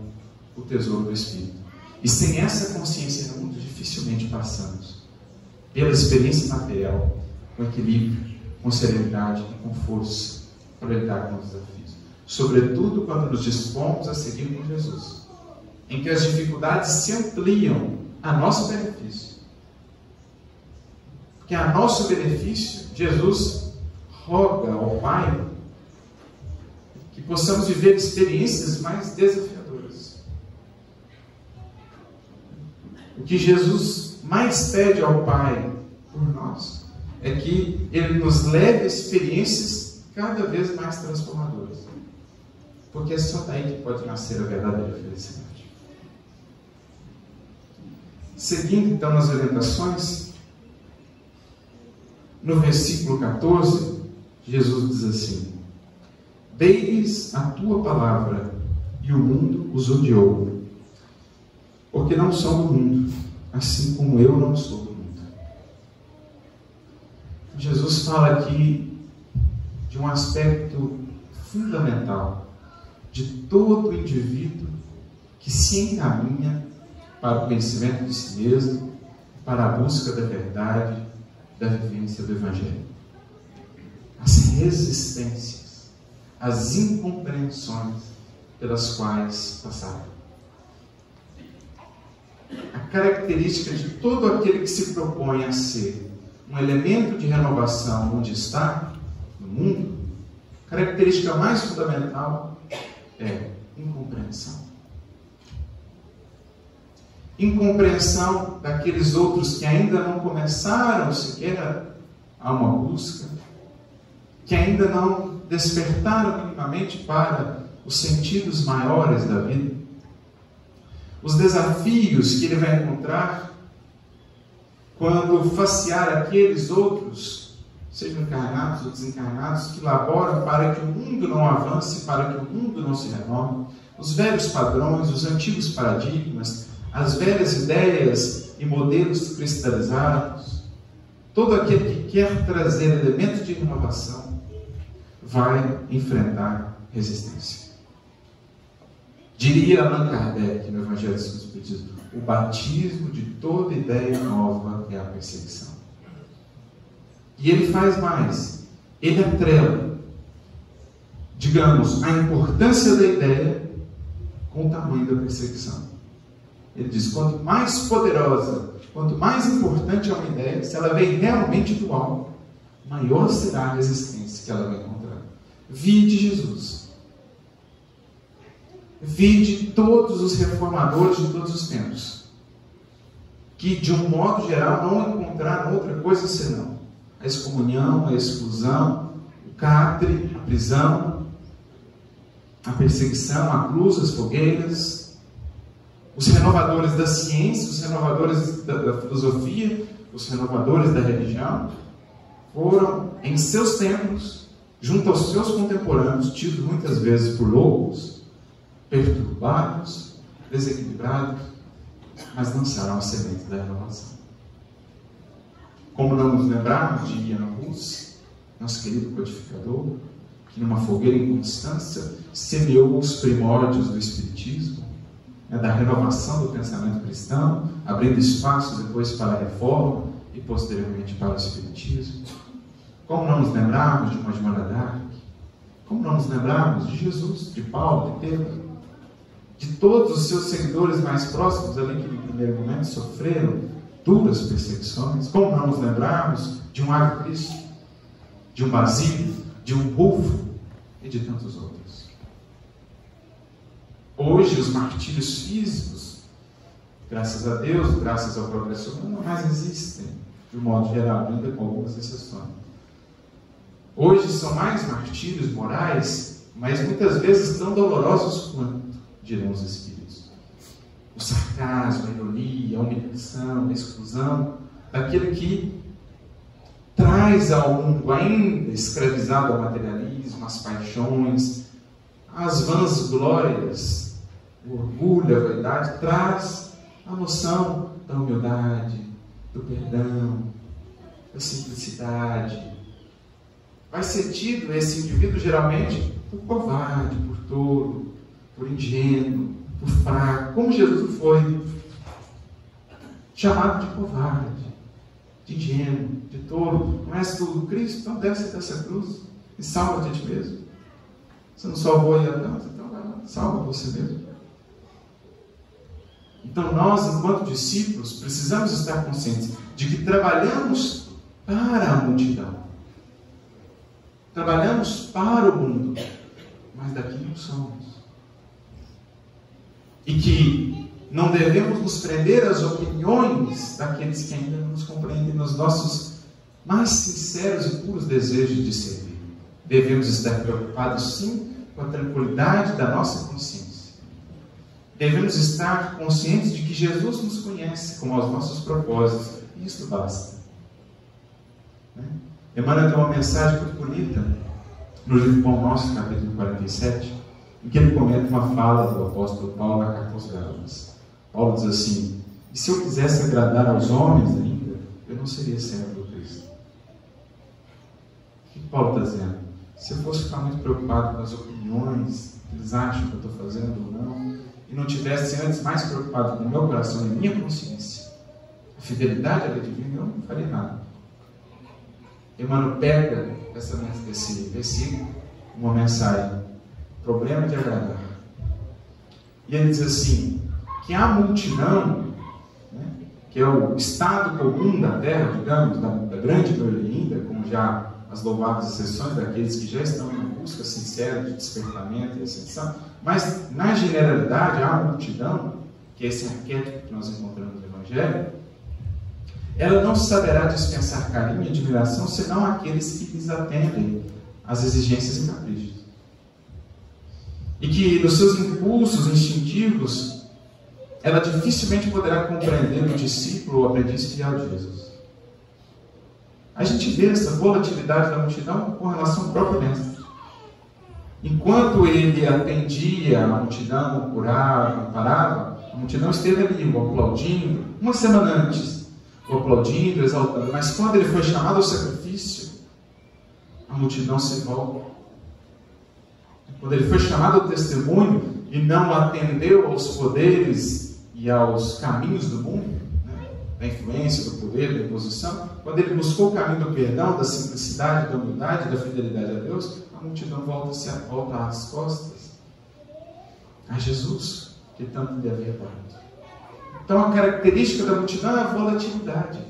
o tesouro do Espírito. E sem essa consciência no mundo, dificilmente passamos pela experiência material, com equilíbrio, com serenidade e com força para lidar com os desafios. Sobretudo quando nos dispomos a seguir com Jesus, em que as dificuldades se ampliam a nosso benefício. Porque a nosso benefício, Jesus roga ao Pai que possamos viver experiências mais desafiadoras. O que Jesus mais pede ao Pai por nós é que Ele nos leve a experiências cada vez mais transformadoras. Porque é só daí que pode nascer a verdadeira felicidade. Seguindo então nas orientações, no versículo 14, Jesus diz assim: Dei-lhes a tua palavra, e o mundo os odiou, porque não são do mundo, assim como eu não sou do mundo. Jesus fala aqui de um aspecto fundamental de todo indivíduo que se encaminha para o conhecimento de si mesmo, para a busca da verdade, da vivência do Evangelho. As resistências, as incompreensões pelas quais passaram. A característica de todo aquele que se propõe a ser um elemento de renovação onde está mundo, a característica mais fundamental é incompreensão. Incompreensão daqueles outros que ainda não começaram sequer a uma busca, que ainda não despertaram minimamente para os sentidos maiores da vida, os desafios que ele vai encontrar quando facear aqueles outros, sejam encarnados ou desencarnados, que laboram para que o mundo não avance, para que o mundo não se renove, os velhos padrões, os antigos paradigmas, as velhas ideias e modelos cristalizados, todo aquele que quer trazer elementos de renovação vai enfrentar resistência. Diria Allan Kardec no Evangelho segundo o Espiritismo: o batismo de toda ideia nova é a perseguição. E ele faz mais, ele atrela, digamos, a importância da ideia com o tamanho da perseguição. Ele diz: quanto mais poderosa, quanto mais importante é uma ideia, se ela vem realmente do alto, maior será a resistência que ela vai encontrar. Vide Jesus. Vide todos os reformadores de todos os tempos, que de um modo geral não encontraram outra coisa senão a excomunhão, a exclusão, o catre, a prisão, a perseguição, a cruz, as fogueiras, os renovadores da ciência, os renovadores da, da filosofia, os renovadores da religião, foram em seus tempos, junto aos seus contemporâneos, tidos muitas vezes por loucos, perturbados, desequilibrados, mas lançaram a semente da renovação. Como não nos lembrarmos de Ian Hus, nosso querido codificador, que numa fogueira em constância semeou os primórdios do Espiritismo, né, da renovação do pensamento cristão, abrindo espaço depois para a reforma e posteriormente para o Espiritismo. Como não nos lembrarmos de uma Joana? Como não nos lembrarmos de Jesus, de Paulo, de Pedro? De todos os seus seguidores mais próximos, além que no primeiro momento sofreram duras perseguições? Como não nos lembrarmos de um Ave Cristo, de um Basílio, de um Rufo e de tantos outros. Hoje, os martírios físicos, graças a Deus, graças ao progresso humano, não mais existem, de um modo geral, ainda com algumas exceções. Hoje são mais martírios morais, mas muitas vezes tão dolorosos quanto, dirão os Espíritos. O sarcasmo, a ironia, a humilhação, a exclusão daquele que traz ao mundo ainda escravizado ao materialismo, às paixões, às vãs glórias, o orgulho, a vaidade, traz a noção da humildade, do perdão, da simplicidade. Vai ser tido esse indivíduo geralmente por covarde, por tolo, por ingênuo, por fraco, como Jesus foi chamado de covarde de ingênuo, de tolo. Não és tu Cristo? Então desce dessa cruz e salva-te a ti mesmo. Você não salvou a tanto? Então vai lá, salva você mesmo. Então nós, enquanto discípulos, precisamos estar conscientes de que trabalhamos para a multidão. Trabalhamos para o mundo, mas daqui não somos. E que não devemos nos prender às opiniões daqueles que ainda não nos compreendem nos nossos mais sinceros e puros desejos de servir. Devemos estar preocupados, sim, com a tranquilidade da nossa consciência. Devemos estar conscientes de que Jesus nos conhece como aos nossos propósitos, e isso basta. Né? Emmanuel tem uma mensagem muito bonita no livro Pão Nosso, capítulo 47, em que ele comenta uma fala do apóstolo Paulo na carta aos Gálatas. Paulo diz assim: e se eu quisesse agradar aos homens ainda, eu não seria servo do Cristo. O que Paulo está dizendo? Se eu fosse ficar muito preocupado com as opiniões que eles acham que eu estou fazendo ou não, e não tivesse antes mais preocupado com o meu coração e minha consciência, a fidelidade à lei divina, eu não faria nada. Emmanuel pega essa, esse versículo, uma mensagem, problema de agradar. E ele diz assim: que a multidão, né, que é o estado comum da terra, digamos, da, da grande maioria ainda, como já as louvadas exceções daqueles que já estão em busca sincera de despertamento e ascensão, mas na generalidade a multidão que é esse arquétipo que nós encontramos no Evangelho, ela não saberá dispensar carinho e admiração senão aqueles que lhes atendem às exigências e caprichos. E que nos seus impulsos instintivos, ela dificilmente poderá compreender o discípulo ou aprendiz fiel de Jesus. A gente vê essa volatilidade da multidão com relação ao próprio mestre. Enquanto ele atendia a multidão, curava, parava, a multidão esteve ali, o aplaudindo, uma semana antes, o aplaudindo, exaltando. Mas quando ele foi chamado ao sacrifício, a multidão se volta. Quando ele foi chamado ao testemunho e não atendeu aos poderes e aos caminhos do mundo, da influência, do poder, da imposição, quando ele buscou o caminho do perdão, da simplicidade, da humildade, da fidelidade a Deus, a multidão volta, a volta às costas a Jesus, que tanto lhe havia dado. Então a característica da multidão é a volatilidade.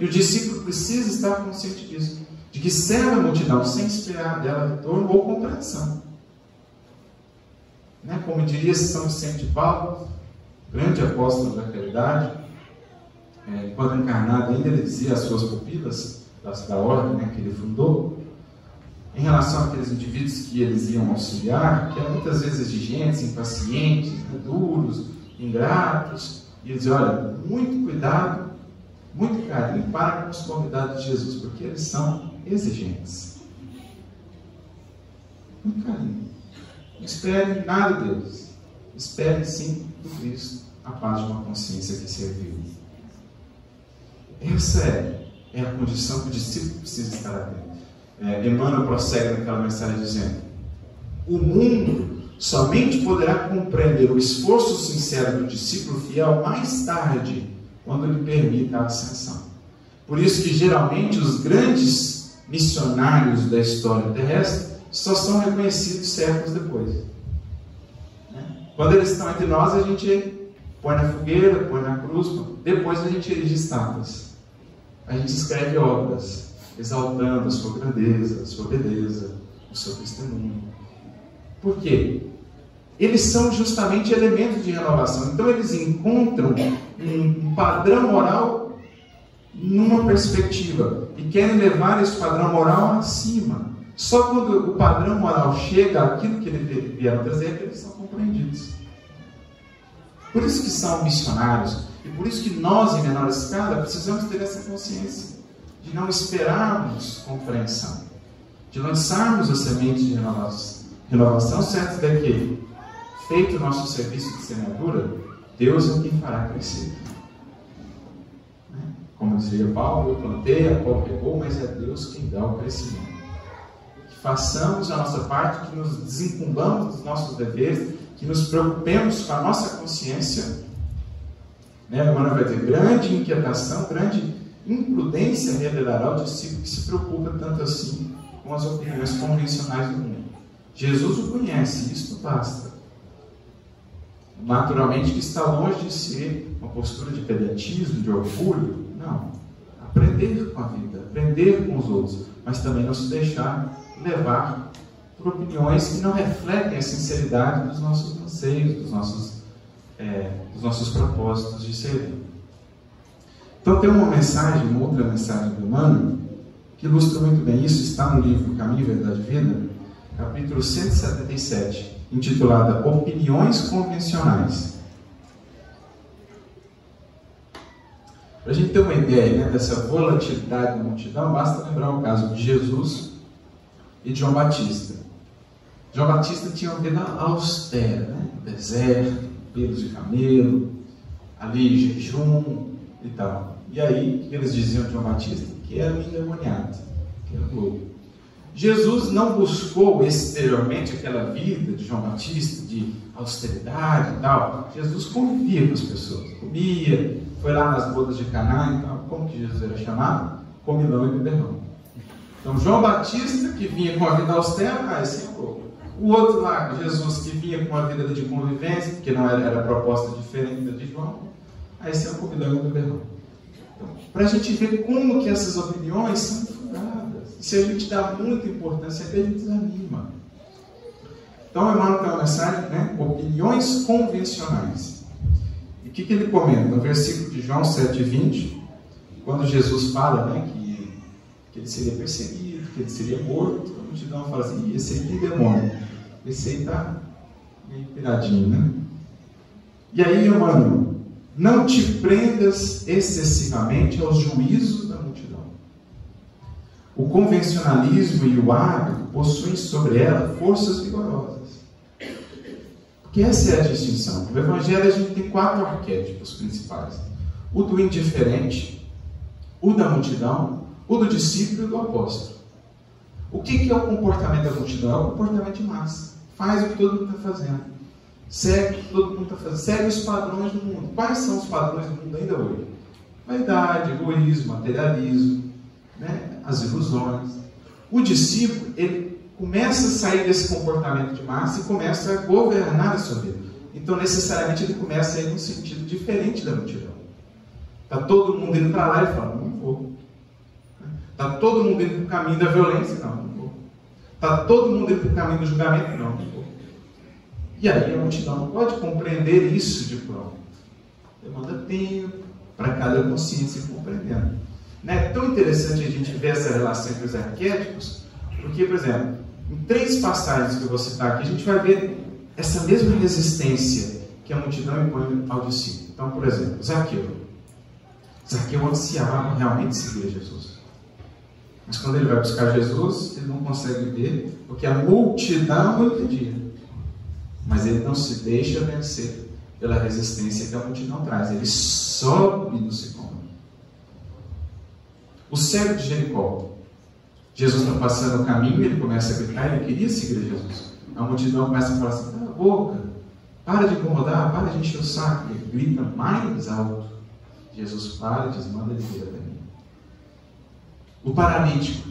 E o discípulo precisa estar consciente disso, de que serve a multidão sem esperar dela retorno ou compreensão. Né? Como diria São Vicente de Paulo, grande apóstolo da caridade, é, quando encarnado ainda ele dizia às suas pupilas da, da ordem né, que ele fundou, em relação àqueles indivíduos que eles iam auxiliar, que eram muitas vezes exigentes, impacientes, né, duros, ingratos, e ele dizia, olha, muito cuidado, muito carinho para com os convidados de Jesus, porque eles são exigentes. Muito carinho. Não espere nada de Deus. Espere sim do Cristo a paz de uma consciência que serviu. Essa é, é a condição que o discípulo precisa estar atento. É, Emmanuel prossegue naquela mensagem dizendo: O mundo somente poderá compreender o esforço sincero do discípulo fiel mais tarde, quando lhe permita a ascensão. Por isso que geralmente os grandes missionários da história terrestre só são reconhecidos séculos depois. Né? Quando eles estão entre nós, a gente põe na fogueira, põe na cruz, depois a gente erige estátuas. A gente escreve obras, exaltando a sua grandeza, a sua beleza, o seu testemunho. Por quê? Eles são justamente elementos de renovação. Então eles encontram um padrão moral numa perspectiva e querem levar esse padrão moral acima. Só quando o padrão moral chega àquilo que eles vieram trazer, é que eles são compreendidos. Por isso que são missionários. E por isso que nós, em menor escala, precisamos ter essa consciência de não esperarmos compreensão, de lançarmos a semente de renovação, renovação de que, feito o nosso serviço de semeadura, Deus é quem fará crescer. Como dizia Paulo, eu plantei, a qual regou, mas é Deus quem dá o crescimento. Que façamos a nossa parte, que nos desincumbamos dos nossos deveres, que nos preocupemos com a nossa consciência. Né? Vai ter grande inquietação, grande imprudência revelará o discípulo que se preocupa tanto assim com as opiniões convencionais do mundo. Jesus o conhece, isto basta. Naturalmente que está longe de ser uma postura de pedantismo, de orgulho. Não. Aprender com a vida, aprender com os outros, mas também não se deixar levar por opiniões que não refletem a sinceridade dos nossos anseios, dos nossos, é, dos nossos propósitos de servir. Então tem uma mensagem, uma outra mensagem do Emmanuel, que ilustra muito bem isso, está no livro Caminho, Verdade e Vida, capítulo 177, intitulada Opiniões Convencionais. Para a gente ter uma ideia né, dessa volatilidade da multidão, basta lembrar o caso de Jesus e de João Batista. João Batista tinha uma vida austera, né? deserto, pelos de camelo, ali jejum e tal. E aí, eles diziam de João Batista? Que era um endemoniado, que era louco. Jesus não buscou exteriormente aquela vida de João Batista, de austeridade e tal. Jesus convivia com as pessoas, comia, foi lá nas bodas de Caná e tal. Como que Jesus era chamado? Comilão e beberrão. Então, João Batista, que vinha com a vida austera, ah, esse é louco. O outro lá, Jesus, que vinha com uma vida de convivência, que não era, era proposta diferente da de João, aí esse é o comilão e o beberrão para a gente ver como que essas opiniões são fundadas. E se a gente dá muita importância, a gente desanima. Então, Emmanuel tem uma mensagem, né? Opiniões convencionais. que, que ele comenta? No versículo de João 7,20, quando Jesus fala né, que, que ele seria perseguido, que ele seria morto, multidão fala assim, esse aí tem demônio, esse aí está meio piradinho, né? E aí, mano, não te prendas excessivamente aos juízos da multidão. O convencionalismo e o hábito possuem sobre ela forças vigorosas. Porque essa é a distinção. No Evangelho a gente tem quatro arquétipos principais: o do indiferente, o da multidão, o do discípulo e do apóstolo. O que é o comportamento da multidão? É o comportamento de massa. Faz o que todo mundo está fazendo. Segue o que todo mundo está fazendo. Segue os padrões do mundo. Quais são os padrões do mundo ainda hoje? Vaidade, egoísmo, materialismo, né? as ilusões. O discípulo, ele começa a sair desse comportamento de massa e começa a governar a sua vida. Então, necessariamente, ele começa a ir num sentido diferente da multidão. Está todo mundo indo para lá e fala, não vou. Está todo mundo indo para o caminho da violência? Não, não vou. Está todo mundo indo para o caminho do julgamento? Não, não vou. E aí a multidão não pode compreender isso de pronto. Demanda tempo para cada consciência compreendendo. Não é tão interessante a gente ver essa relação entre os arquétipos, porque, por exemplo, em três passagens que eu vou citar aqui, a gente vai ver essa mesma resistência que a multidão impõe ao discípulo. Então, por exemplo, Zaqueu. Zaqueu ansiava realmente seguir Jesus. Mas quando ele vai buscar Jesus, ele não consegue ver, porque a multidão o impedia. Mas ele não se deixa vencer pela resistência que a multidão traz. Ele sobe no sicômoro. O cego de Jericó. Jesus está passando o caminho, ele começa a gritar, ele queria seguir Jesus. A multidão começa a falar assim: cala a boca, para de incomodar, para de encher o saco. Ele grita mais alto. Jesus para e diz: manda ele vir até. O paralítico,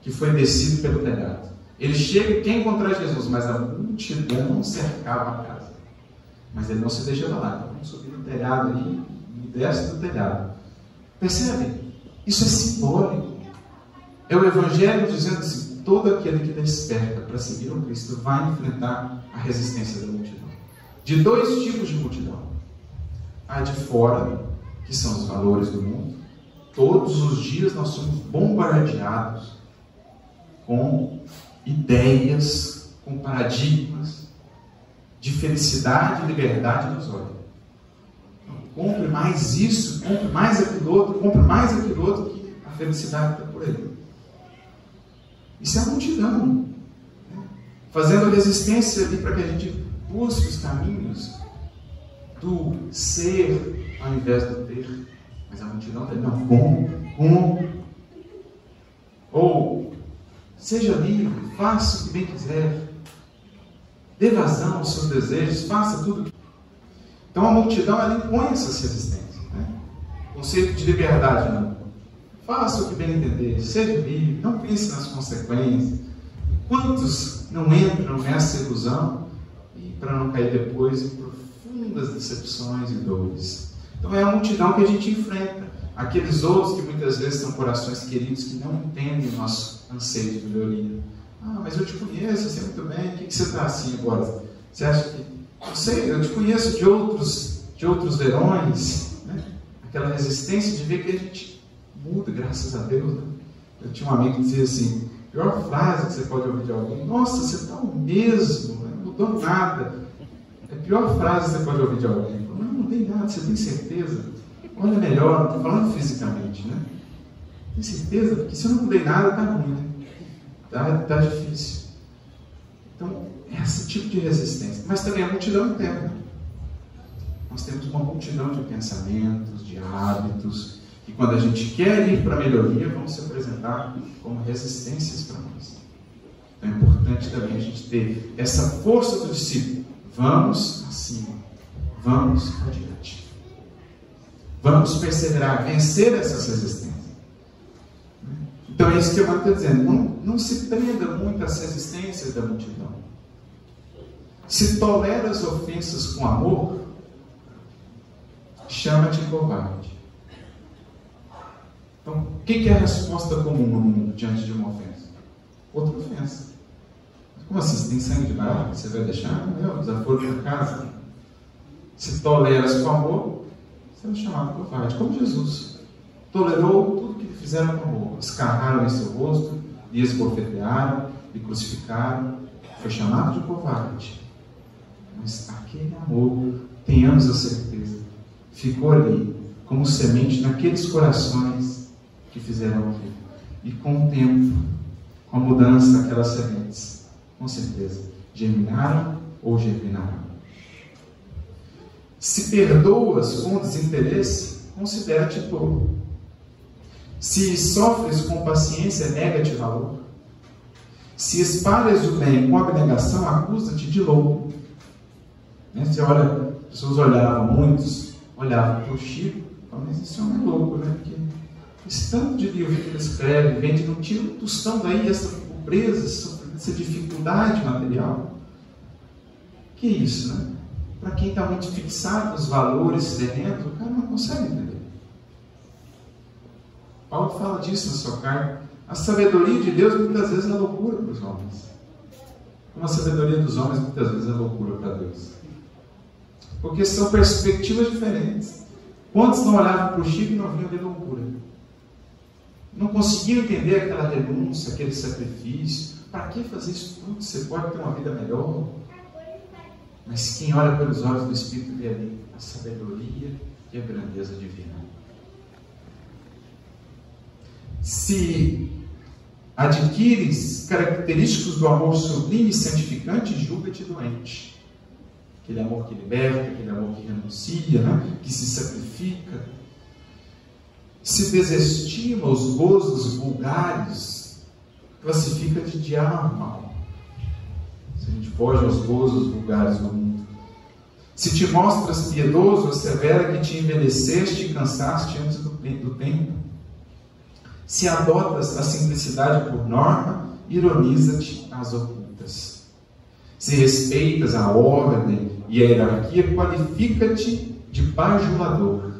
que foi descido pelo telhado. Ele chega e quer encontrar Jesus, mas a multidão cercava a casa. Mas ele não se deixa lá. Então vamos subir no telhado aí e desce do telhado. Percebe? Isso é simbólico. É o Evangelho dizendo assim: todo aquele que desperta para seguir o Cristo vai enfrentar a resistência da multidão. De dois tipos de multidão: a de fora, que são os valores do mundo. Todos os dias nós somos bombardeados com ideias, com paradigmas de felicidade e liberdade nos olhos. Compre mais isso, compre mais aquilo outro, compre mais aquilo outro, que a felicidade está por aí. Isso é a multidão. Né? Fazendo resistência ali para que a gente busque os caminhos do ser ao invés do ter. Mas a multidão não, como, como. Ou seja livre, faça o que bem quiser. Dê vazão aos seus desejos, faça tudo. Então a multidão ela impõe essas resistências. Né? Conceito de liberdade não. Faça o que bem entender, seja livre, não pense nas consequências. Quantos não entram nessa ilusão e para não cair depois em profundas decepções e dores? Então é a multidão que a gente enfrenta. Aqueles outros que muitas vezes são corações queridos que não entendem o nosso anseio de melhoria. Ah, mas eu te conheço, eu sei muito bem, o que, que você está assim agora? Você acha que. Eu sei, eu te conheço de outros, de outros verões, né? aquela resistência de ver que a gente muda, graças a Deus. Né? Eu tinha um amigo que dizia assim: pior frase que você pode ouvir de alguém, nossa, você está o mesmo, né? não mudou nada. É a pior frase que você pode ouvir de alguém. Mudei nada, você tem certeza? Olha melhor, estou falando fisicamente, né? Tem certeza? Porque se eu não mudei nada, está ruim, né? Está tá difícil. Então, é esse tipo de resistência. Mas também a multidão interna. Nós temos uma multidão de pensamentos, de hábitos, e quando a gente quer ir para a melhoria, vão se apresentar como resistências para nós. Então é importante também a gente ter essa força do discípulo. Vamos acima, vamos adiante. Vamos perseverar, vencer essas resistências. Então é isso que eu estou dizendo. Não, não se prenda muito às resistências da multidão. Se tolera as ofensas com amor, chama de covarde. Então, o que é a resposta comum no mundo diante de uma ofensa? Outra ofensa. Como assim? Você tem sangue de barra? Você vai deixar? Não, desaforo para casa. Se toleras com amor, será chamado covarde, como Jesus. Tolerou tudo que lhe fizeram com amor. Escarraram em seu rosto, lhe esbofetearam, lhe crucificaram. Foi chamado de covarde. Mas aquele amor, tenhamos a certeza, ficou ali como semente naqueles corações que fizeram aquilo. E com o tempo, com a mudança daquelas sementes, com certeza, germinaram ou germinarão. Se perdoas com desinteresse, considera-te tolo. Se sofres com paciência, nega-te valor. Se espalhas o bem com abnegação, acusa-te de louco. Né? Você olha, as pessoas olhavam, muitos olhavam para o Chico, falavam, mas esse homem é louco, né? Porque esse tanto de livro que ele escreve, vende, não tira um tostão daí, essa pobreza, essa dificuldade material. Que isso, né? Para quem está muito fixado nos valores terrenos, o cara não consegue entender. Paulo fala disso na sua carta. A sabedoria de Deus muitas vezes é loucura para os homens. Como a sabedoria dos homens muitas vezes é loucura para Deus. Porque são perspectivas diferentes. Quantos não olhavam para o Chico e não viam de loucura? Não conseguiam entender aquela renúncia, aquele sacrifício. Para que fazer isso tudo? Você pode ter uma vida melhor. Mas quem olha pelos olhos do Espírito vê ali a sabedoria e a grandeza divina. Se adquires características do amor sublime e santificante, julga-te doente. Aquele amor que liberta, aquele amor que renuncia, né? que se sacrifica. Se desestima os gozos vulgares, classifica-te de alma. Se a gente foge aos gozos vulgares do mundo. Se te mostras piedoso, assevera que te envelheceste e cansaste antes do tempo se adotas a simplicidade por norma, ironiza-te às ocultas. Se respeitas a ordem e a hierarquia, qualifica-te de bajulador.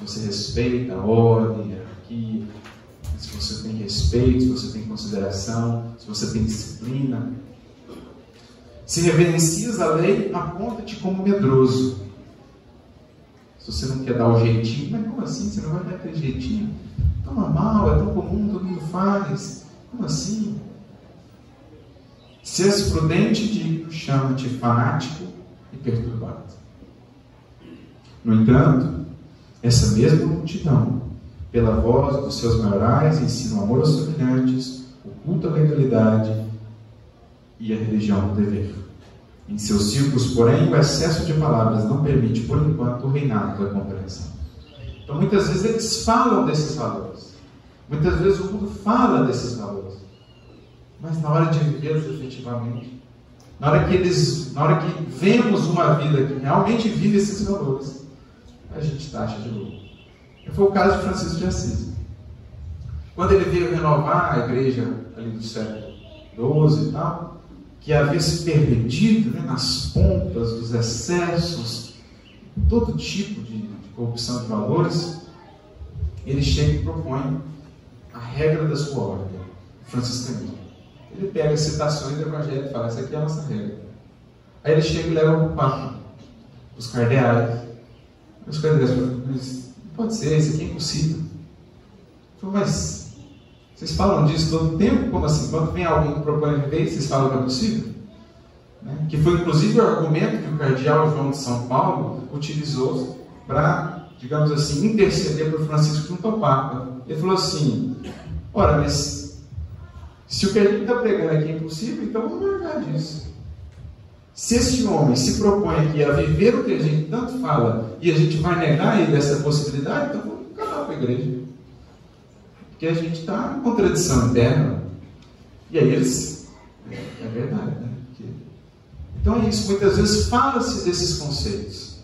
Você respeita a ordem, a hierarquia, se você tem respeito, se você tem consideração, se você tem disciplina. Se reverencias a lei, aponta-te como medroso. Se você não quer dar o jeitinho, mas como assim? Você não vai dar aquele jeitinho? tão normal, é tão comum, todo mundo faz. Como assim? Se és prudente, digo, chama-te fanático e perturbado. No entanto, essa mesma multidão, pela voz dos seus maiorais, ensina o amor aos semelhantes, o culto à legalidade e a religião do dever. Em seus círculos, porém, o excesso de palavras não permite, por enquanto, o reinado da compreensão. Então, muitas vezes, eles falam desses valores. Muitas vezes o mundo fala desses valores. Mas na hora de vivê-los efetivamente, na hora que eles, na hora que vemos uma vida que realmente vive esses valores, a gente taxa de louco. Foi o caso de Francisco de Assis. Quando ele veio renovar a igreja ali do século XII e tal, que havia se perdido né, nas pompas dos excessos, todo tipo de, de corrupção de valores, ele chega e propõe a regra da sua ordem, franciscanismo. Ele pega citações do Evangelho e fala: essa aqui é a nossa regra. Aí ele chega e leva o Papa, os cardeais. Os cardeais falam: pode ser, isso aqui é impossível. Falou, mas vocês falam disso todo o tempo? Como assim? Quando vem alguém que propõe viver, vocês falam que é possível? Né? Que foi inclusive o argumento que o cardeal João de São Paulo utilizou para, digamos assim, interceder por Francisco junto ao Papa. Ele falou assim: ora, mas se o que a gente está pregando aqui é impossível, então vamos largar disso. Se este homem se propõe aqui a viver o que a gente tanto fala e a gente vai negar ele essa possibilidade, então vamos acabar com a igreja. Porque a gente está em contradição interna. E aí eles. É, é verdade, né? Porque... Então é isso. Muitas vezes fala-se desses conceitos.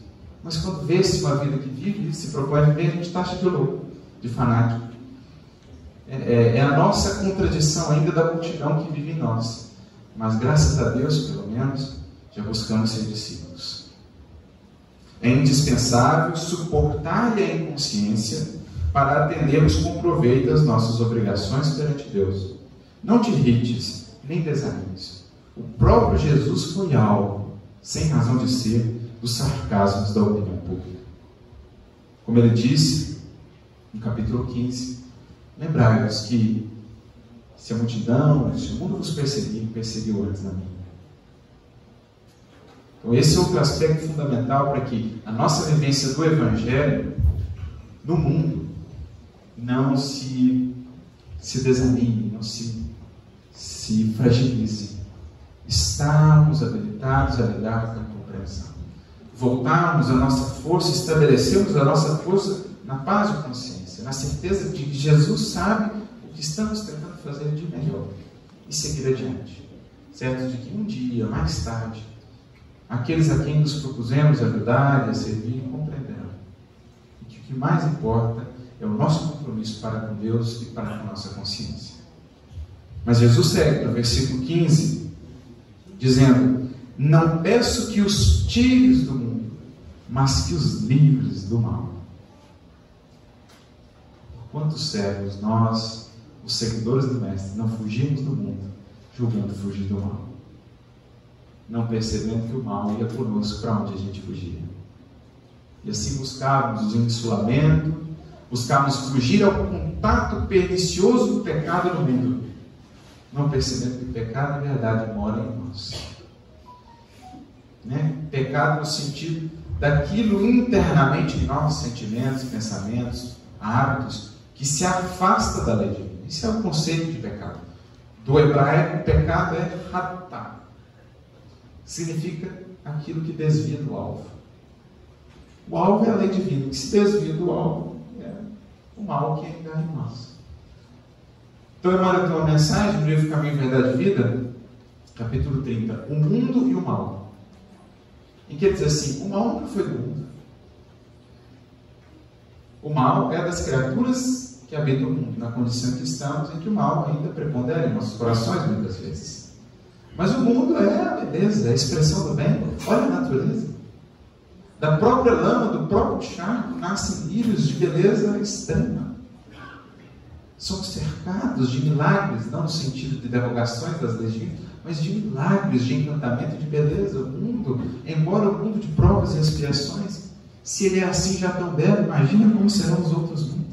Mas quando vê-se uma vida que vive, se propõe a viver, a gente taxa de louco, de fanático. É, é, é a nossa contradição ainda da multidão que vive em nós. Mas graças a Deus, pelo menos, já buscamos ser discípulos. É indispensável suportar-lhe a inconsciência para atendermos com proveito as nossas obrigações perante Deus. Não te irrites, nem desanimes. O próprio Jesus foi alvo, sem razão de ser, dos sarcasmos da opinião pública. Como ele disse no capítulo 15: Lembrai-vos que se a multidão, se o mundo vos perseguir, perseguiu antes a mim. Então, esse é outro aspecto fundamental para que a nossa vivência do Evangelho no mundo não se, se desanime, não se, se fragilize. Estarmos habilitados a lidar com a compreensão. Voltarmos a nossa força, estabelecemos a nossa força na paz de consciência, na certeza de que Jesus sabe o que estamos tentando fazer de melhor e seguir adiante. Certo de que um dia, mais tarde, aqueles a quem nos propusemos ajudar e a servir compreenderão que o que mais importa é o nosso compromisso para com Deus e para com a nossa consciência. Mas Jesus segue no versículo 15, dizendo: Não peço que os tires do mundo, mas que os livres do mal. Por quantos servos nós, os seguidores do Mestre, não fugimos do mundo, julgando fugir do mal? não percebendo que o mal ia conosco para onde a gente fugia. E assim buscávamos o insulamento, buscávamos fugir ao contato pernicioso do pecado no mundo, não percebendo que o pecado, na verdade, mora em nós. Né? Pecado no sentido daquilo internamente em nossos sentimentos, pensamentos, hábitos, que se afasta da lei divina. Isso é o conceito de pecado. Do hebraico, pecado é ratá, significa aquilo que desvia do alvo. O alvo é a lei divina, que se desvia do alvo o mal que ainda é em nós. Então, Emmanuel tem uma mensagem no livro Caminho, Verdade e Vida, capítulo 30, o mundo e o mal. Em que ele diz assim: o mal não foi do mundo. O mal é das criaturas que habitam o mundo, na condição que estamos, em que o mal ainda prepondera em nossos corações muitas vezes. Mas o mundo é a beleza, é a expressão do bem. Olha a natureza. Da própria lama, do próprio charco, nascem lírios de beleza extrema. Somos cercados de milagres, não no sentido de derrogações das leis mas de milagres, de encantamento de beleza. O mundo, embora o mundo de provas e expiações, se ele é assim já tão belo, imagina como serão os outros mundos.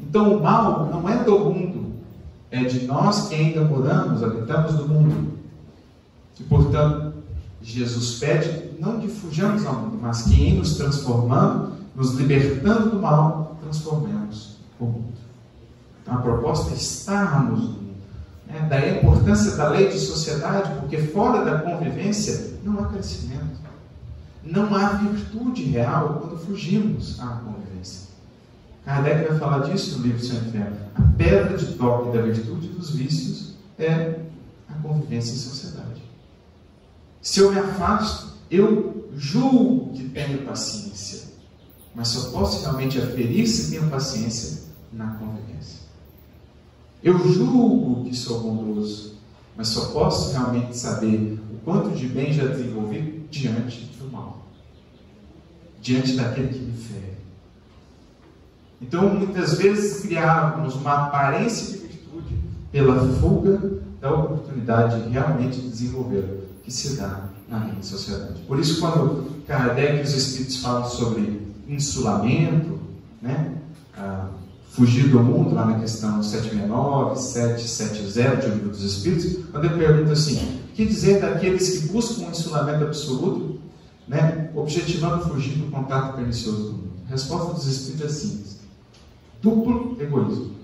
Então o mal não é do mundo, é de nós que ainda moramos, habitamos no mundo. E, portanto, Jesus pede não que fujamos ao mundo, mas que em nos transformando, nos libertando do mal, transformemos o mundo. Então a proposta é estarmos no mundo. Né? Daí a importância da lei de sociedade, porque fora da convivência não há crescimento. Não há virtude real quando fugimos à convivência. Kardec vai falar disso no livro Seu Inferno. A pedra de toque da virtude dos vícios é a convivência em sociedade. Se eu me afasto, eu julgo que tenho paciência, mas só posso realmente aferir se tenho paciência na convivência. Eu julgo que sou bondoso, mas só posso realmente saber o quanto de bem já desenvolvi diante do mal, diante daquele que me fere. Então, muitas vezes criávamos uma aparência de virtude pela fuga da oportunidade de realmente desenvolver que se dá na sociedade. Por isso, quando Kardec e os Espíritos falam sobre insulamento, né, ah, fugir do mundo, lá na questão 769, 770 de O Livro dos Espíritos, quando ele pergunta assim: o que dizer daqueles que buscam um insulamento absoluto, né, objetivando fugir do contato pernicioso do mundo? A resposta dos Espíritos é simples duplo egoísmo.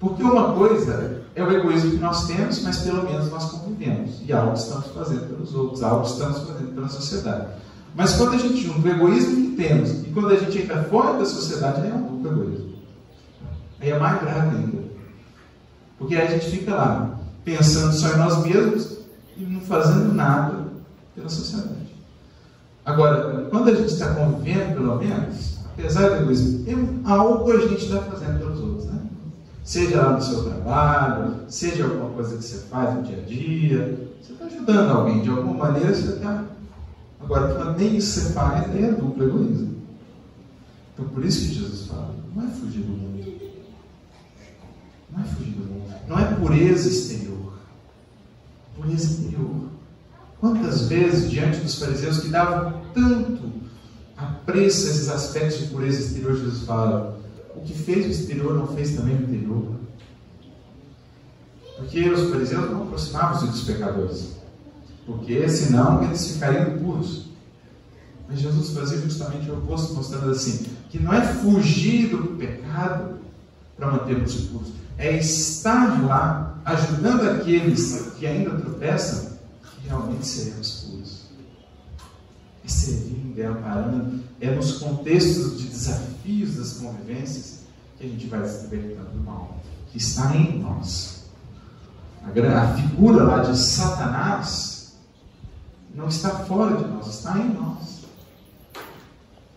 Porque uma coisa é o egoísmo que nós temos, mas pelo menos nós convivemos. E algo estamos fazendo pelos outros, algo estamos fazendo pela sociedade. Mas quando a gente junta o egoísmo que temos e quando a gente entra fora da sociedade, é um duplo egoísmo. Aí é mais grave ainda. Porque aí a gente fica lá, pensando só em nós mesmos e não fazendo nada pela sociedade. Agora, quando a gente está convivendo, pelo menos, apesar do egoísmo, é algo a gente está fazendo né? Seja lá no seu trabalho, seja alguma coisa que você faz no dia a dia, você está ajudando alguém, de alguma maneira você está. Agora, quando nem isso você faz, aí é duplo egoísmo. Então, por isso que Jesus fala: não é fugir do mundo. Não é fugir do mundo. Não é pureza exterior. Pureza interior. Quantas vezes, diante dos fariseus que davam tanto a apreço esses aspectos de pureza exterior, Jesus fala: que fez o exterior não fez também o interior. Porque os fariseus não aproximavam-se dos pecadores, porque senão eles ficariam puros. Mas Jesus fazia justamente o oposto, mostrando assim: que não é fugir do pecado para mantermos puros, é estar lá ajudando aqueles que ainda tropeçam e realmente seremos. É servindo, é amparando, é nos contextos de desafios das convivências que a gente vai se libertando do mal, que está em nós. A figura lá de Satanás não está fora de nós, está em nós.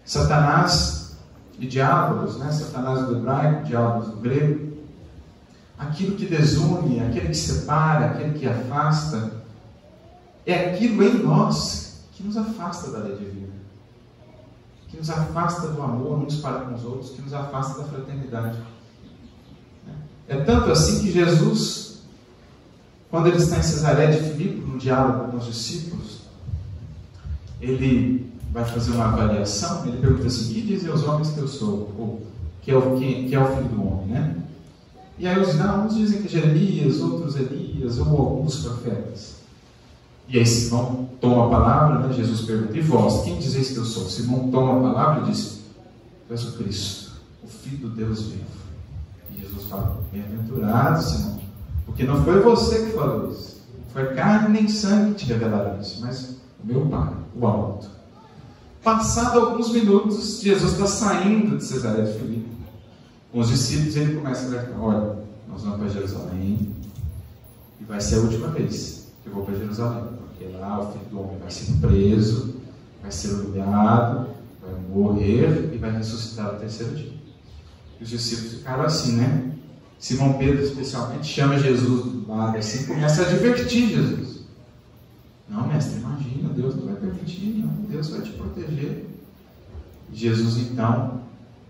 Satanás e diabos, né? Satanás do hebraico, diabos do grego, aquilo que desune, aquele que separa, aquele que afasta, é aquilo em nós que nos afasta da lei divina, que nos afasta do amor uns para com os outros, que nos afasta da fraternidade. É tanto assim que Jesus, quando ele está em Cesaré de Filipe, no diálogo com os discípulos, ele vai fazer uma avaliação, ele pergunta assim: que dizem os homens que eu sou? Ou que é o, que, que é o filho do homem, né? E aí os não, uns dizem que é Jeremias, outros Elias, ou alguns profetas. E aí Simão toma a palavra, né? Jesus pergunta: E vós, quem dizeis que eu sou? Simão toma a palavra e diz: Tu és o Cristo, o Filho do Deus vivo. E Jesus fala: Bem-aventurado, Simão, porque não foi você que falou isso, foi carne nem sangue que te revelaram isso, mas o meu Pai, o alto. Passado alguns minutos, Jesus está saindo de Cesareia de Filipe. Com os discípulos, ele começa a alertar: Olha, nós vamos para Jerusalém e vai ser a última vez eu vou para Jerusalém, porque lá o filho do homem vai ser preso, vai ser humilhado, vai morrer e vai ressuscitar no terceiro dia. E os discípulos ficaram assim, né? Simão Pedro, especialmente, chama Jesus do lado assim começa a advertir Jesus. Não, mestre, imagina, Deus não vai permitir, não. Deus vai te proteger. Jesus, então,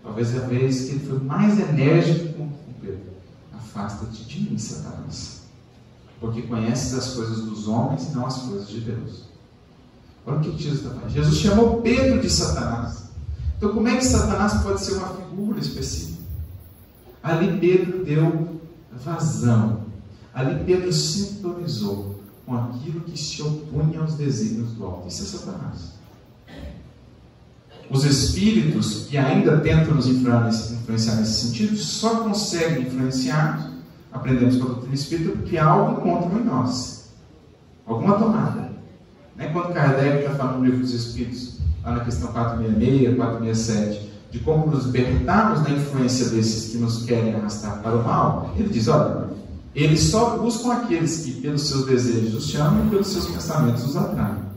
talvez a vez que ele foi mais enérgico com Pedro, afasta-te de mim, Satanás. Porque conheces as coisas dos homens e não as coisas de Deus. Olha o que Jesus está falando. Jesus chamou Pedro de Satanás. Então, como é que Satanás pode ser uma figura específica? Ali Pedro deu vazão. Ali Pedro sintonizou com aquilo que se opunha aos desígnios do alto. Isso é Satanás. Os espíritos que ainda tentam nos influenciar nesse sentido só conseguem influenciar, aprendemos com a doutrina espírita, porque algo encontram em nós. Alguma tomada. Né? Quando Kardec está falando no livro dos Espíritos, lá na questão 466, 467, de como nos libertarmos da influência desses que nos querem arrastar para o mal, ele diz: olha, eles só buscam aqueles que, pelos seus desejos, os chamam e pelos seus pensamentos os atraem.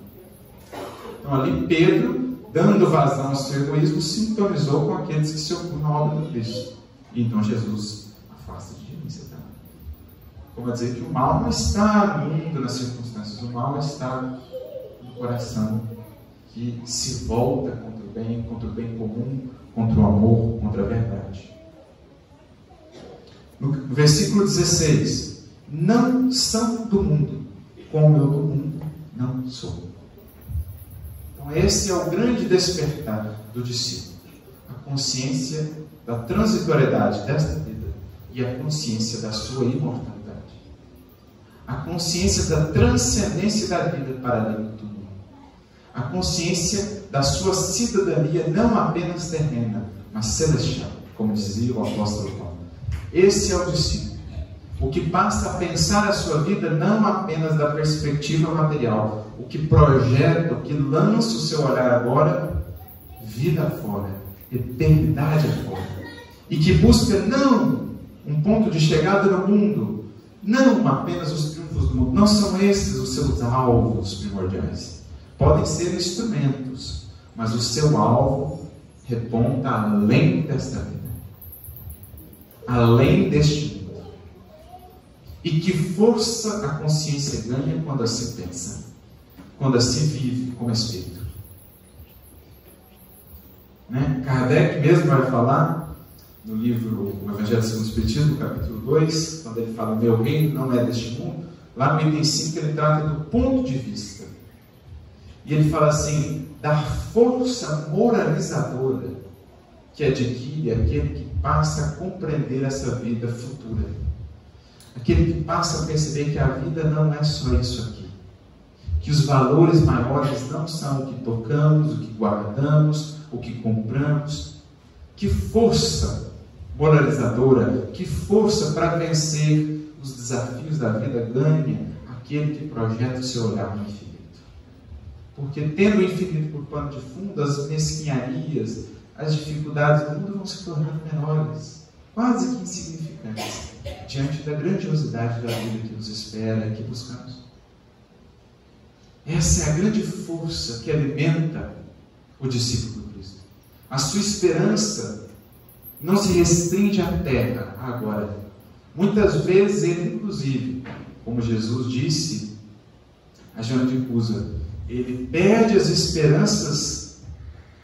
Então, ali, Pedro, dando vazão ao seu egoísmo, sintonizou com aqueles que se opõem à obra do Cristo. E então Jesus afasta de. Como a dizer que o mal não está no mundo, nas circunstâncias, o mal está no coração que se volta contra o bem, contra o bem comum, contra o amor, contra a verdade. No versículo 16: Não são do mundo, como eu do mundo não sou. Então, esse é o grande despertar do discípulo: a consciência da transitoriedade desta vida e a consciência da sua imortalidade. A consciência da transcendência da vida para além do mundo. A consciência da sua cidadania não apenas terrena, mas celestial, como dizia o apóstolo Paulo. Esse é o discípulo. O que passa a pensar a sua vida não apenas da perspectiva material, o que projeta, o que lança o seu olhar agora, vida fora, eternidade fora. E que busca não um ponto de chegada no mundo, não apenas os mundo, não são esses os seus alvos primordiais. Podem ser instrumentos, mas o seu alvo reponta além desta vida além deste mundo. E que força a consciência ganha quando assim pensa, quando assim vive como espírito. Né? Kardec mesmo vai falar no livro O Evangelho segundo o Espiritismo, capítulo 2, quando ele fala meu reino não é deste mundo, lá no item 5 ele trata do ponto de vista. E ele fala assim: da força moralizadora que adquire aquele que passa a compreender essa vida futura. Aquele que passa a perceber que a vida não é só isso aqui. Que os valores maiores não são o que tocamos, o que guardamos, o que compramos. Que força moralizadora, que força para vencer os desafios da vida ganha aquele que projeta o seu olhar no infinito. Porque tendo o infinito por pano de fundo, as mesquinharias, as dificuldades do mundo vão se tornando menores, quase que insignificantes, diante da grandiosidade da vida que nos espera e que buscamos. Essa é a grande força que alimenta o discípulo do Cristo. A sua esperança não se restringe à terra agora. Muitas vezes ele, inclusive, como Jesus disse a Joana de Cusa, ele perde as esperanças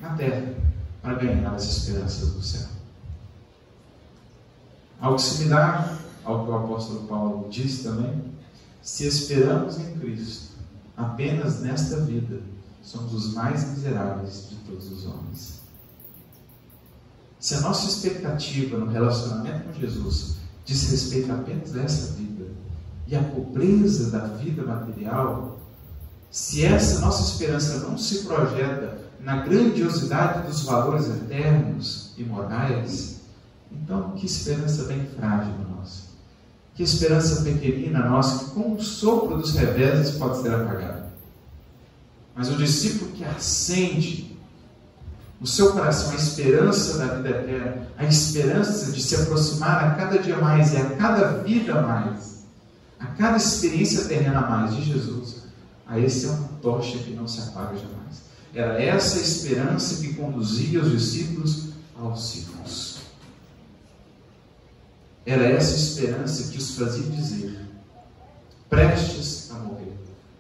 na terra para ganhar as esperanças do céu. Algo similar ao que o apóstolo Paulo diz também, se esperamos em Cristo apenas nesta vida, somos os mais miseráveis de todos os homens. Se a nossa expectativa no relacionamento com Jesus diz respeito apenas a essa vida e a pobreza da vida material, se essa nossa esperança não se projeta na grandiosidade dos valores eternos e morais, então que esperança bem frágil nossa. Que esperança pequenina nossa, que com o sopro dos reveses pode ser apagada. Mas o discípulo que acende no seu coração a esperança da vida eterna, a esperança de se aproximar a cada dia mais e a cada vida mais, a cada experiência terrena mais de Jesus, a esse é uma tocha que não se apaga jamais. Era essa esperança que conduzia os discípulos aos círculos. Era essa esperança que os fazia dizer, prestes a morrer,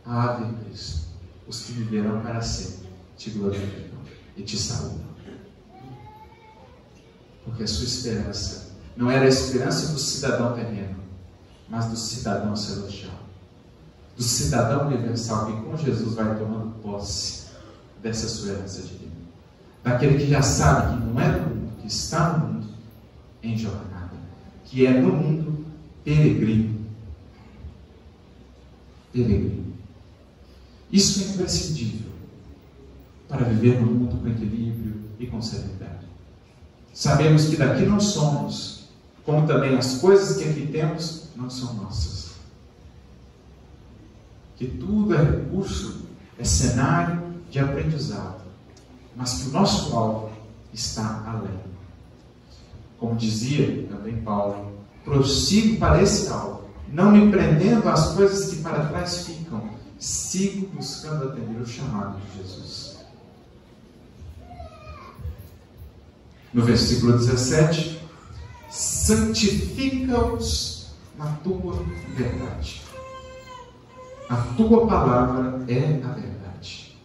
Ave Cristo, os que viverão para sempre, te glorificam e te saúdam. Porque a sua esperança não era a esperança do cidadão terreno, mas do cidadão celestial do cidadão universal que com Jesus vai tomando posse dessa sua herança divina. Daquele que já sabe que não é no mundo, que está no mundo em jornada, que é no mundo peregrino. Peregrino. Isso é imprescindível para viver no mundo com equilíbrio e com serenidade. Sabemos que daqui não somos, como também as coisas que aqui temos não são nossas que tudo é recurso, é cenário de aprendizado, mas que o nosso alvo está além. Como dizia também Paulo, prossigo para esse alvo, não me prendendo às coisas que para trás ficam, sigo buscando atender o chamado de Jesus. No versículo 17, santifica-os na tua verdade. A tua palavra é a verdade.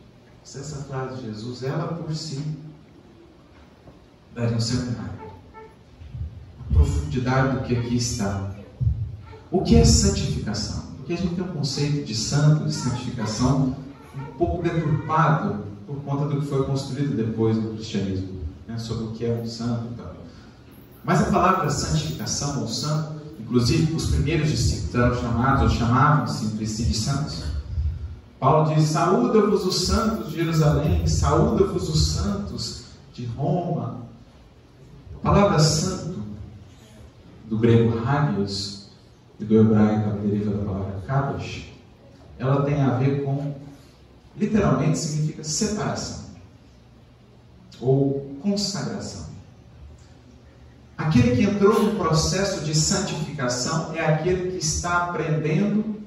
Se essa frase de Jesus, ela por si, daria um seminário. A profundidade do que aqui está. O que é santificação? Porque a gente tem um conceito de santo, de santificação, um pouco deturpado por conta do que foi construído depois do cristianismo, né, sobre o que é um santo e tal. Mas a palavra santificação ou santo Inclusive, os primeiros discípulos eram chamados, ou chamavam-se entre si de santos. Paulo diz: Saúda-vos os santos de Jerusalém, saúda-vos os santos de Roma. A palavra santo, do grego hagios e do hebraico, a deriva da palavra kadosh, ela tem a ver com, literalmente, significa separação ou consagração. Aquele que entrou no processo de santificação é aquele que está aprendendo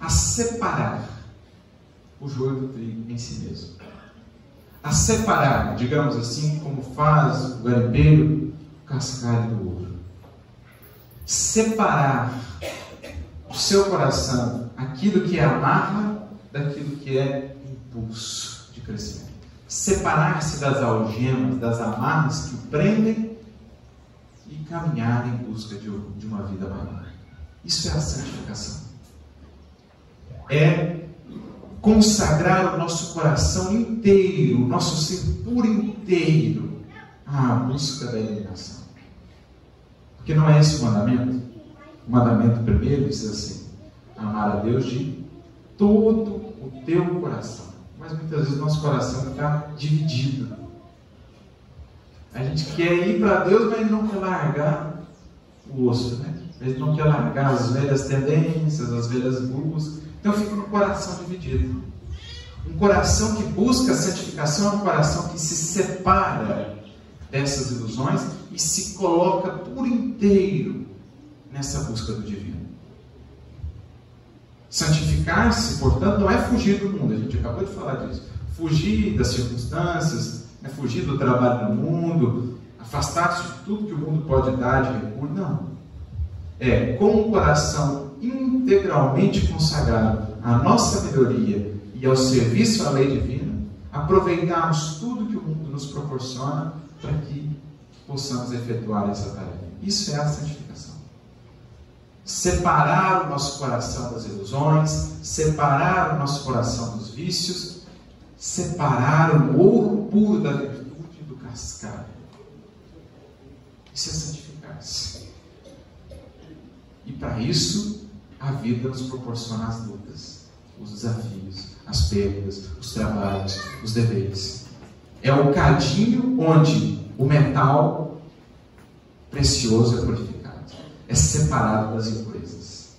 a separar o joio do trigo em si mesmo. A separar, digamos assim, como faz o garimpeiro, o cascalho do ouro. Separar o seu coração, aquilo que é amarra, daquilo que é impulso de crescimento. Separar-se das algemas, das amarras que o prendem e caminhar em busca de, de uma vida maior. Isso é a santificação. É consagrar o nosso coração inteiro, o nosso ser por inteiro à busca da iluminação. Porque não é esse o mandamento? O mandamento primeiro diz assim: amar a Deus de todo o teu coração. Mas muitas vezes nosso coração está dividido. A gente quer ir para Deus, mas não quer largar o osso, né? Gente não quer largar as velhas tendências, as velhas buscas. Então fica no coração dividido. Um coração que busca a santificação é um coração que se separa dessas ilusões e se coloca por inteiro nessa busca do divino. Santificar-se, portanto, não é fugir do mundo, a gente acabou de falar disso. Fugir das circunstâncias, é fugir do trabalho no mundo, afastar-se de tudo que o mundo pode dar de recurso. Não. É com o coração integralmente consagrado à nossa melhoria e ao serviço à lei divina, aproveitarmos tudo que o mundo nos proporciona para que possamos efetuar essa tarefa. Isso é a santificação. Separar o nosso coração das ilusões, separar o nosso coração dos vícios, separar o ouro puro da virtude do cascalho. Isso é santificar-se. E para isso, a vida nos proporciona as lutas, os desafios, as perdas, os trabalhos, os deveres. É o cadinho onde o metal precioso é purificado, é separado das impurezas.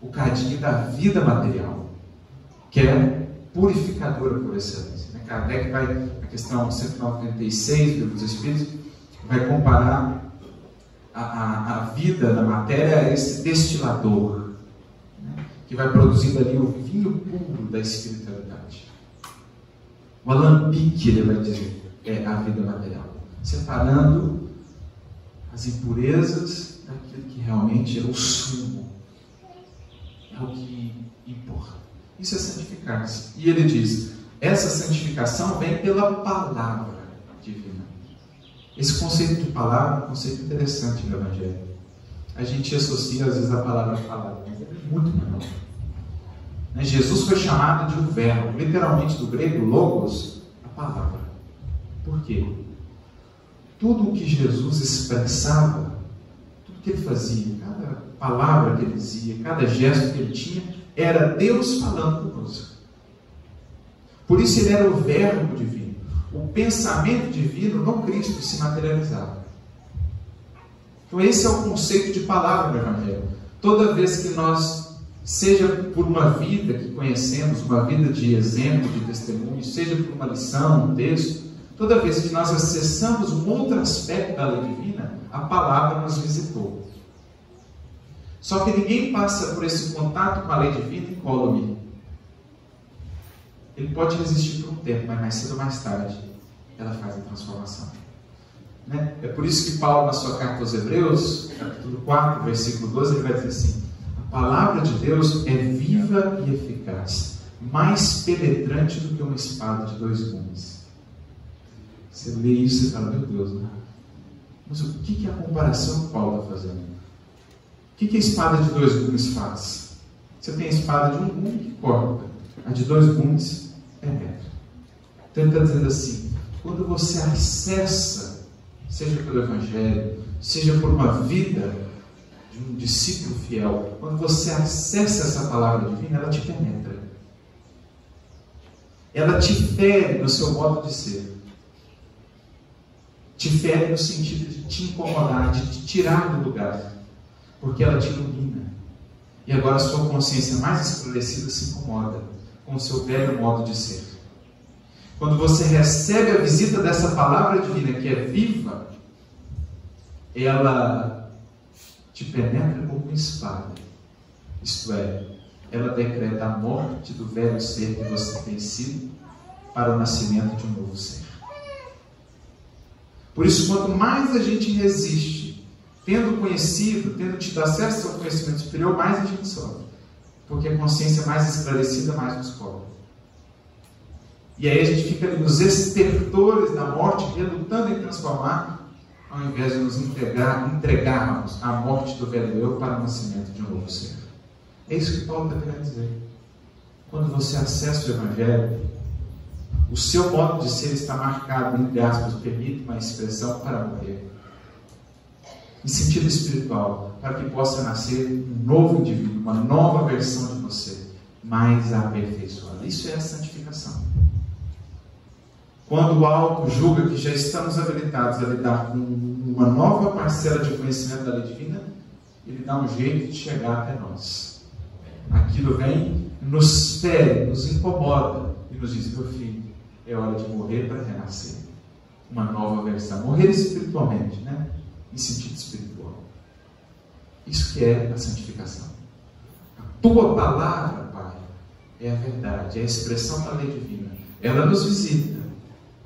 O cadinho da vida material, que é purificadora por excelência. Né? Kardec vai, na questão 196 dos Espíritos, vai comparar a, a, a vida da matéria a esse destilador, né? que vai produzindo ali o vinho puro da espiritualidade. O alambique, ele vai dizer, é a vida material, separando as impurezas realmente é o sumo, é o que importa. Isso é santificar-se. E ele diz: essa santificação vem pela palavra divina. Esse conceito de palavra é um conceito interessante no Evangelho. A gente associa às vezes a palavra a palavra, mas é muito menor. Né, Jesus foi chamado de um verbo, literalmente do grego logos, a palavra. Por quê? Tudo o que Jesus expressava, que ele fazia, cada palavra que ele dizia, cada gesto que ele tinha, era Deus falando conosco. Por isso ele era o verbo divino. O pensamento divino no Cristo se materializava. Então esse é o conceito de palavra do Evangelho. Toda vez que nós, seja por uma vida que conhecemos, uma vida de exemplo, de testemunho, seja por uma lição, um texto, toda vez que nós acessamos um outro aspecto da lei divina, a palavra nos visitou. Só que ninguém passa por esse contato com a lei divina incólume. Ele pode resistir por um tempo, mas mais cedo ou mais tarde ela faz a transformação. Né? É por isso que Paulo, na sua carta aos Hebreus, capítulo 4, versículo 12, ele vai dizer assim: A palavra de Deus é viva e eficaz, mais penetrante do que uma espada de dois gumes. Você lê isso e fala, meu Deus, né? mas o que é a comparação que Paulo está fazendo? O que a espada de dois gumes faz? Você tem a espada de um gume que corta, a de dois gumes é metro. Então ele está dizendo assim: quando você acessa, seja pelo Evangelho, seja por uma vida de um discípulo fiel, quando você acessa essa palavra divina, ela te penetra. Ela te fere no seu modo de ser. Te fere no sentido de te incomodar, de te tirar do lugar porque ela te ilumina. E agora a sua consciência mais esclarecida se incomoda com o seu velho modo de ser. Quando você recebe a visita dessa palavra divina que é viva, ela te penetra como uma espada. Isto é, ela decreta a morte do velho ser que você tem sido para o nascimento de um novo ser. Por isso, quanto mais a gente resiste tendo conhecido, tendo tido acesso ao conhecimento superior, mais a gente sofre. Porque a consciência mais esclarecida, mais nos cobre. E aí a gente fica nos estertores da morte, relutando em transformar, ao invés de nos entregar, entregarmos a morte do velho eu para o nascimento de um novo ser. É isso que Paulo está querendo dizer. quando você acessa o Evangelho, o seu modo de ser está marcado, entre aspas, permite uma expressão para morrer. Em sentido espiritual, para que possa nascer um novo indivíduo, uma nova versão de você, mais aperfeiçoada. Isso é a santificação. Quando o alto julga que já estamos habilitados a lidar com uma nova parcela de conhecimento da lei divina, ele dá um jeito de chegar até nós. Aquilo vem, nos fere, nos incomoda e nos diz: meu filho, é hora de morrer para renascer. Uma nova versão. Morrer espiritualmente, né? Em sentido espiritual. Isso que é a santificação. A tua palavra, Pai, é a verdade, é a expressão da lei divina. Ela nos visita,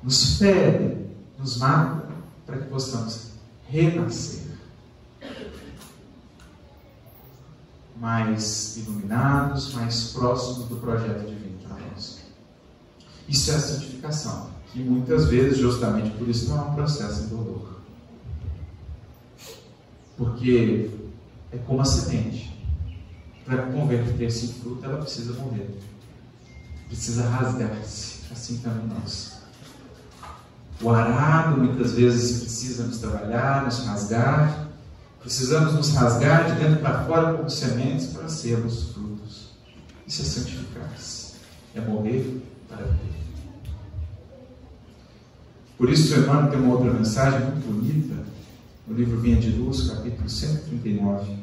nos fere, nos mata, para que possamos renascer. Mais iluminados, mais próximos do projeto divino. Isso é a santificação, que muitas vezes, justamente por isso, não é um processo indolor. Porque é como a semente. Para converter-se em fruto, ela precisa morrer. Precisa rasgar-se. Assim também nós. O arado muitas vezes precisa nos trabalhar, nos rasgar. Precisamos nos rasgar de dentro para fora como sementes para sermos frutos. Isso é santificar-se. É morrer. Por isso, Emmanuel tem uma outra mensagem muito bonita no livro Vinha de Luz, capítulo 139,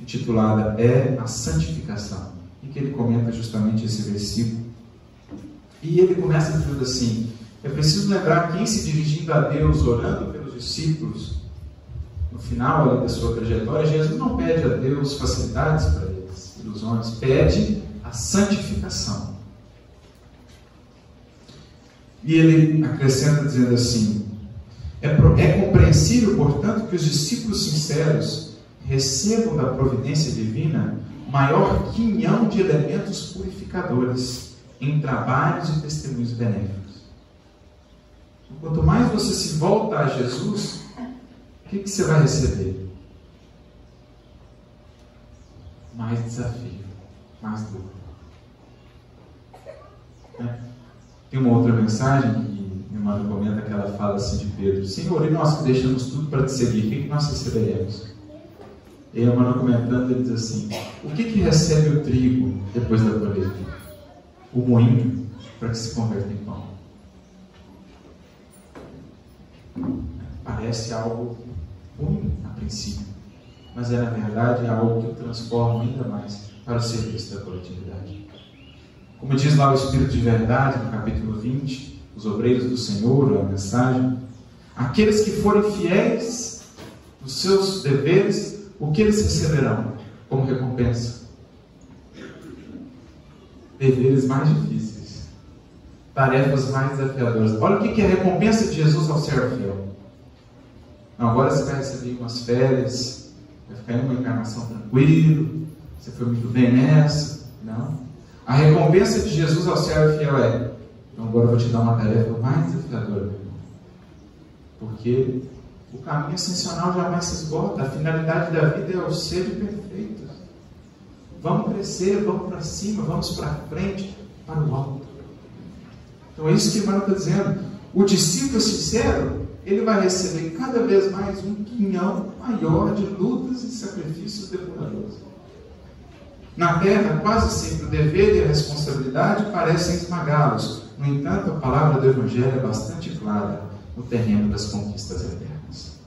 intitulada É a Santificação, em que ele comenta justamente esse versículo. E ele começa dizendo assim: é preciso lembrar quem se dirigindo a Deus, orando pelos discípulos, no final da sua trajetória, Jesus não pede a Deus facilidades para eles, ilusões, pede a santificação. E ele acrescenta dizendo assim: é, é compreensível, portanto, que os discípulos sinceros recebam da providência divina maior quinhão de elementos purificadores em trabalhos e testemunhos benéficos. Quanto mais você se volta a Jesus, o que, que você vai receber? Mais desafio, mais dor. Né? Tem uma outra mensagem que meu irmão comenta que ela fala assim de Pedro: Senhor, e nós que deixamos tudo para te seguir, o que, que nós receberemos? E a irmã comentando, ele diz assim: O que, que recebe o trigo depois da colheita? O moinho para que se converta em pão. Parece algo ruim a princípio, mas é na verdade algo que transforma ainda mais para o serviço da coletividade. Como diz lá o Espírito de Verdade, no capítulo 20, os obreiros do Senhor, a mensagem, aqueles que forem fiéis nos seus deveres, o que eles receberão como recompensa? Deveres mais difíceis, tarefas mais desafiadoras. Olha o que é a recompensa de Jesus ao servo fiel. agora você vai receber umas férias, vai ficar em uma encarnação tranquilo, você foi muito bem nessa. Não. A recompensa de Jesus ao servo fiel é: então agora eu vou te dar uma tarefa mais desafiadora, meu irmão. Porque o caminho ascensional jamais se esgota. A finalidade da vida é o ser perfeito. Vamos crescer, vamos para cima, vamos para frente, para o alto. Então é isso que Emmanuel está dizendo. O discípulo sincero, ele vai receber cada vez mais um quinhão maior de lutas e sacrifícios depuradores. Na terra, quase sempre o dever e a responsabilidade parecem esmagá-los. No entanto, a palavra do Evangelho é bastante clara no terreno das conquistas eternas.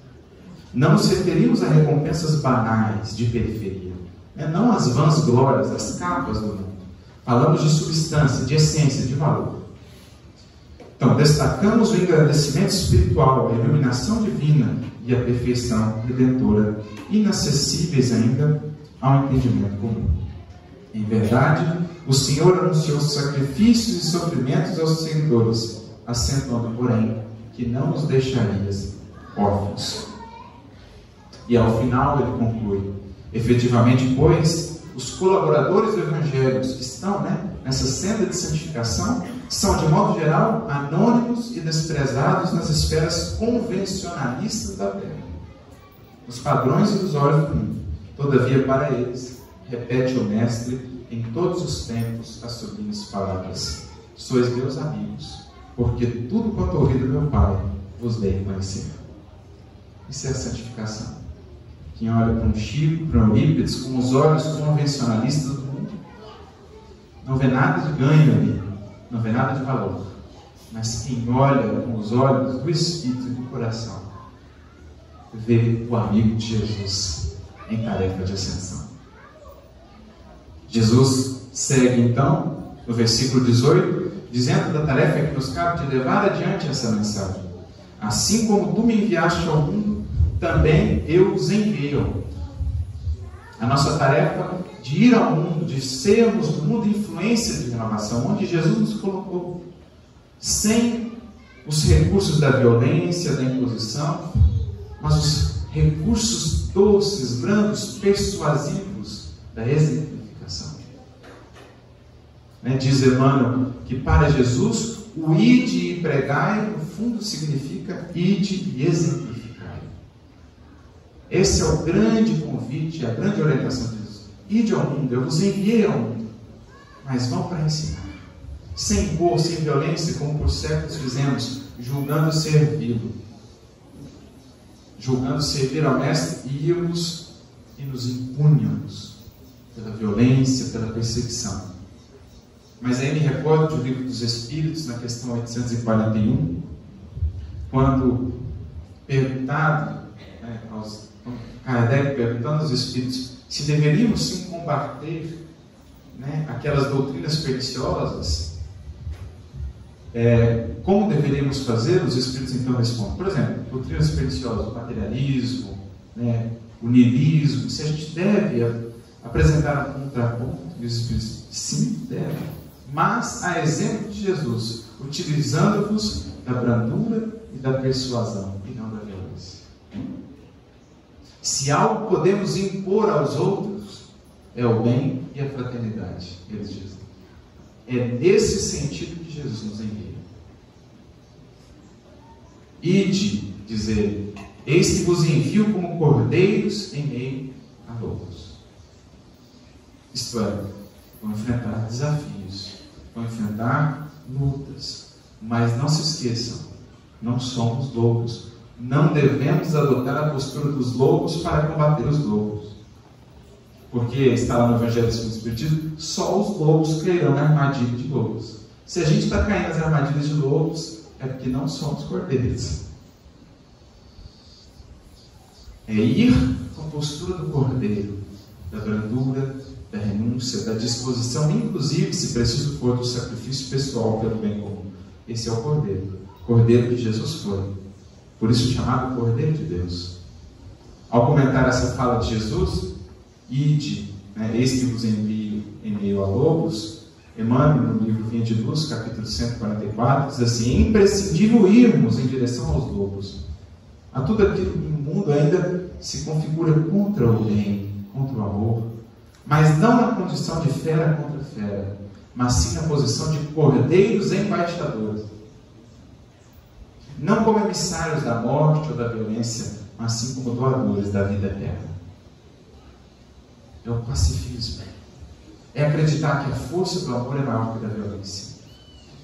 Não nos referimos a recompensas banais de periferia, né? não as vãs glórias, as capas do mundo. Falamos de substância, de essência, de valor. Então, destacamos o engrandecimento espiritual, a iluminação divina e a perfeição redentora, inacessíveis ainda ao entendimento comum. Em verdade, o Senhor anunciou sacrifícios e sofrimentos aos seguidores, acentuando, porém, que não os deixarias órfãos. E ao final ele conclui: efetivamente, pois, os colaboradores do Evangelho que estão né, nessa senda de santificação são, de modo geral, anônimos e desprezados nas esferas convencionalistas da terra, nos padrões ilusórios do mundo. Todavia, para eles, repete o Mestre em todos os tempos as sublimes palavras: Sois meus amigos, porque tudo quanto ouvi do meu Pai vos dei conhecer. Isso é a santificação. Quem olha para um Chico, para um Eurípides, com os olhos convencionalistas do mundo, não vê nada de ganho ali, não vê nada de valor. Mas quem olha com os olhos do Espírito e do coração, vê o amigo de Jesus em tarefa de ascensão. Jesus segue então, no versículo 18, dizendo da tarefa que nos cabe de levar adiante essa mensagem. Assim como tu me enviaste ao mundo, também eu os envio. A nossa tarefa de ir ao mundo, de sermos no mundo influência de renovação, onde Jesus nos colocou, sem os recursos da violência, da imposição, mas os recursos doces, brandos, persuasivos da. Né? Diz Emmanuel que para Jesus o ide e pregai, no fundo, significa ide e exemplificai. Esse é o grande convite, a grande orientação de Jesus. Ide ao mundo, eu vos enviei ao mundo, mas vão para ensinar. Sem impor, sem violência, como por séculos fizemos, julgando servi-lo. Julgando servir ao Mestre, íamos e nos impunhamos pela violência, pela perseguição. Mas aí me recordo do livro dos Espíritos, na questão 841, quando perguntado né, aos Kardec perguntando aos Espíritos se deveríamos sim combater né, aquelas doutrinas perniciosas, é, como deveríamos fazer? Os Espíritos então respondem. Por exemplo, doutrinas perniciosas, o materialismo, né, o niilismo, se a gente deve apresentar um contraponto, e os Espíritos, sim, deve mas a exemplo de Jesus, utilizando-vos da brandura e da persuasão, e não da violência. Se algo podemos impor aos outros, é o bem e a fraternidade, eles dizem. É nesse sentido que Jesus nos envia. Ide, diz ele, eis que vos envio como cordeiros em meio a lobos. Isto é, vão enfrentar desafios vão enfrentar lutas. Mas não se esqueçam, não somos lobos. Não devemos adotar a postura dos lobos para combater os lobos. Porque está lá no Evangelho do Espiritismo, só os lobos cairão na armadilha de lobos. Se a gente está caindo nas armadilhas de lobos, é porque não somos cordeiros. É ir com a postura do cordeiro, da brandura, da renúncia, da disposição, inclusive, se preciso for, do sacrifício pessoal pelo bem comum. Esse é o Cordeiro, Cordeiro que Jesus foi. Por isso chamado Cordeiro de Deus. Ao comentar essa fala de Jesus, ide, né, eis que vos envio em meio a lobos, Emmanuel, no livro Vinha de Luz, capítulo 144, diz assim: é imprescindível irmos em direção aos lobos. A tudo aquilo que no mundo ainda se configura contra o bem, contra o amor, mas não na condição de fera contra fera, mas sim na posição de cordeiros embaixadores. Não como emissários da morte ou da violência, mas sim como doadores da vida eterna. É o pacifismo. É acreditar que a força do amor é maior que a da violência.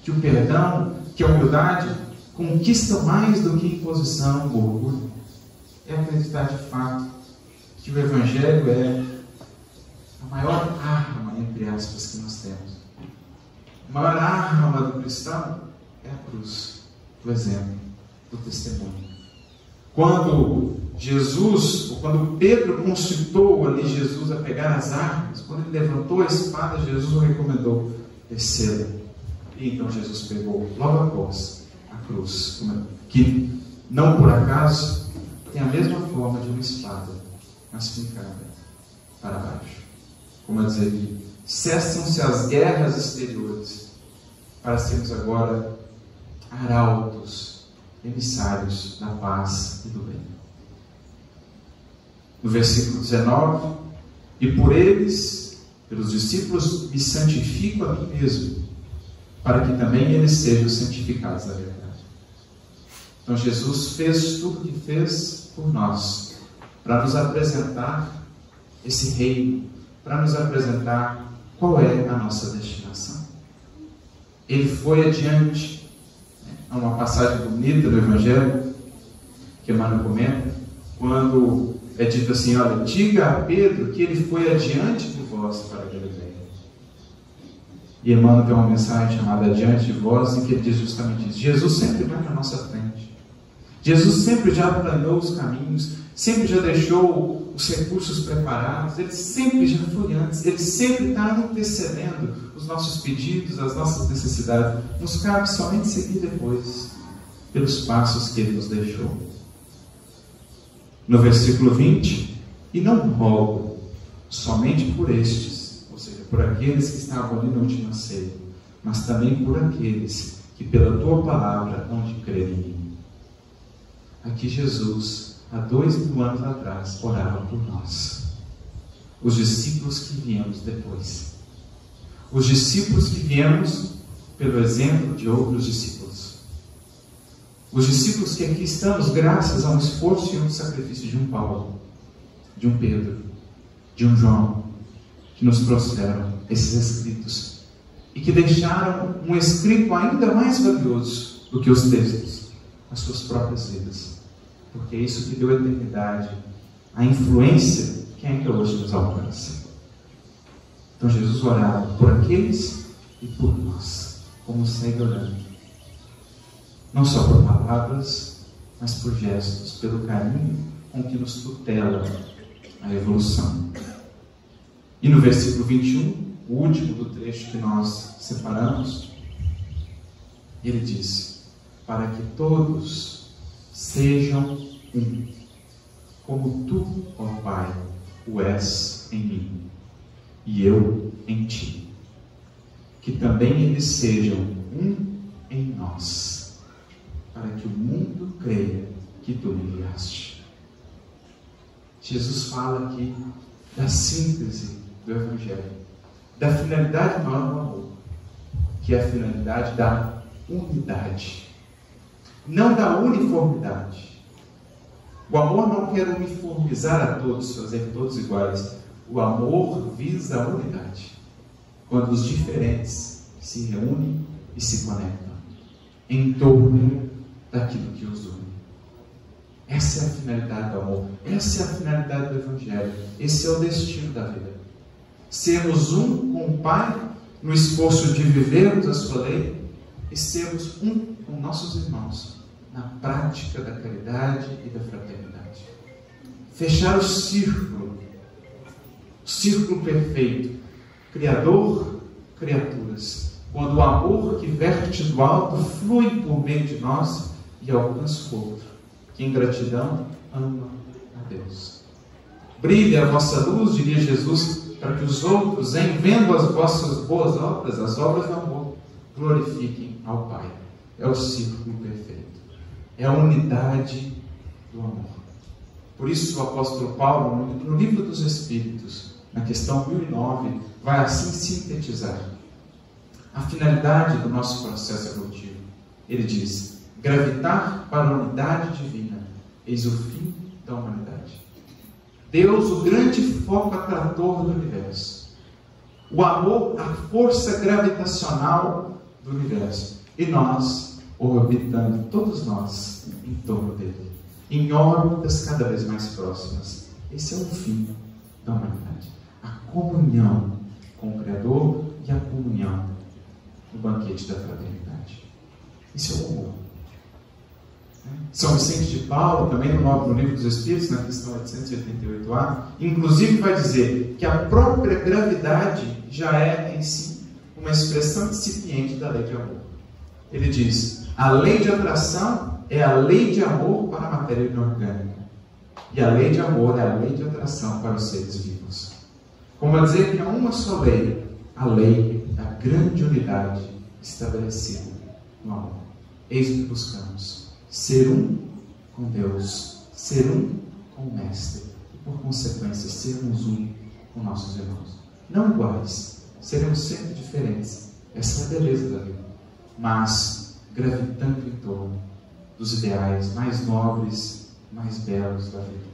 Que o perdão, que a humildade conquistam mais do que imposição ou orgulho. É acreditar de fato que o Evangelho é maior arma, entre aspas, que nós temos. A maior arma do cristão é a cruz, o exemplo, o testemunho. Quando Jesus, ou quando Pedro concitou ali Jesus a pegar as armas, quando ele levantou a espada, Jesus o recomendou: descê-la. E então Jesus pegou logo após a cruz, que não por acaso tem a mesma forma de uma espada, mas fincada para baixo como a dizer que cessam-se as guerras exteriores para sermos agora arautos, emissários da paz e do bem. No versículo 19, e por eles, pelos discípulos, me santifico a mim mesmo, para que também eles sejam santificados da verdade. Então Jesus fez tudo o que fez por nós, para nos apresentar esse reino para nos apresentar qual é a nossa destinação. Ele foi adiante. Há uma passagem bonita do Evangelho que Emmanuel comenta, quando é dito assim: olha, diga a Pedro que ele foi adiante de vós para Galileia. E Emmanuel tem uma mensagem chamada Adiante de Vós, em que ele diz justamente isso: Jesus sempre vai na nossa frente. Jesus sempre já planeou os caminhos, sempre já deixou os recursos preparados, ele sempre já foi antes, ele sempre está antecedendo os nossos pedidos, as nossas necessidades. Nos cabe somente seguir depois, pelos passos que ele nos deixou. No versículo 20, e não rogo somente por estes, ou seja, por aqueles que estavam ali na última ceia, mas também por aqueles que pela tua palavra hão de crer em mim Aqui Jesus, há dois mil anos atrás, orava por nós. Os discípulos que viemos depois. Os discípulos que viemos pelo exemplo de outros discípulos. Os discípulos que aqui estamos graças a um esforço e um sacrifício de um Paulo, de um Pedro, de um João, que nos trouxeram esses escritos e que deixaram um escrito ainda mais valioso do que os textos, as suas próprias vidas porque é isso que deu eternidade, a influência que ainda hoje nos alcança. Então Jesus orava por aqueles e por nós, como segue orando. Não só por palavras, mas por gestos, pelo carinho com que nos tutela a evolução. E no versículo 21, o último do trecho que nós separamos, ele diz: Para que todos sejam um, como tu, ó Pai, o és em mim, e eu em ti. Que também eles sejam um em nós, para que o mundo creia que tu me enviaste. Jesus fala aqui da síntese do Evangelho, da finalidade maior do amor, que é a finalidade da unidade não da uniformidade. O amor não quer uniformizar a todos, fazer todos iguais. O amor visa a unidade. Quando os diferentes se reúnem e se conectam em torno daquilo que os une. Essa é a finalidade do amor. Essa é a finalidade do Evangelho. Esse é o destino da vida. Sermos um com o Pai no esforço de vivermos a sua lei e sermos um com nossos irmãos na prática da caridade e da fraternidade. Fechar o círculo, o círculo perfeito, Criador, criaturas, quando o amor que verte do alto flui por meio de nós e alcança o outro, que em gratidão ama a Deus. Brilhe a vossa luz, diria Jesus, para que os outros, em vendo as vossas boas obras, as obras do amor, glorifiquem ao Pai. É o círculo perfeito é a unidade do amor. Por isso, o apóstolo Paulo, no livro dos Espíritos, na questão 1009, vai assim sintetizar a finalidade do nosso processo evolutivo. Ele diz: gravitar para a unidade divina, eis o fim da humanidade. Deus, o grande foco atrator do universo. O amor, a força gravitacional do universo. E nós, orbitando todos nós em torno dele, em órbitas cada vez mais próximas. Esse é o fim da humanidade. A comunhão com o Criador e a comunhão no banquete da fraternidade. Esse é o amor. São Vicente de Paulo, também no livro dos Espíritos, na questão 888a, inclusive vai dizer que a própria gravidade já é em si uma expressão incipiente da lei de amor. Ele diz: a lei de atração é a lei de amor para a matéria inorgânica. E a lei de amor é a lei de atração para os seres vivos. Como a dizer que há uma só lei, a lei da grande unidade estabelecida no amor. Eis o que buscamos: ser um com Deus, ser um com o Mestre, e por consequência, sermos um com nossos irmãos. Não iguais, seremos sempre diferentes. Essa é a beleza da vida. Mas gravitando em torno dos ideais mais nobres, mais belos da vida.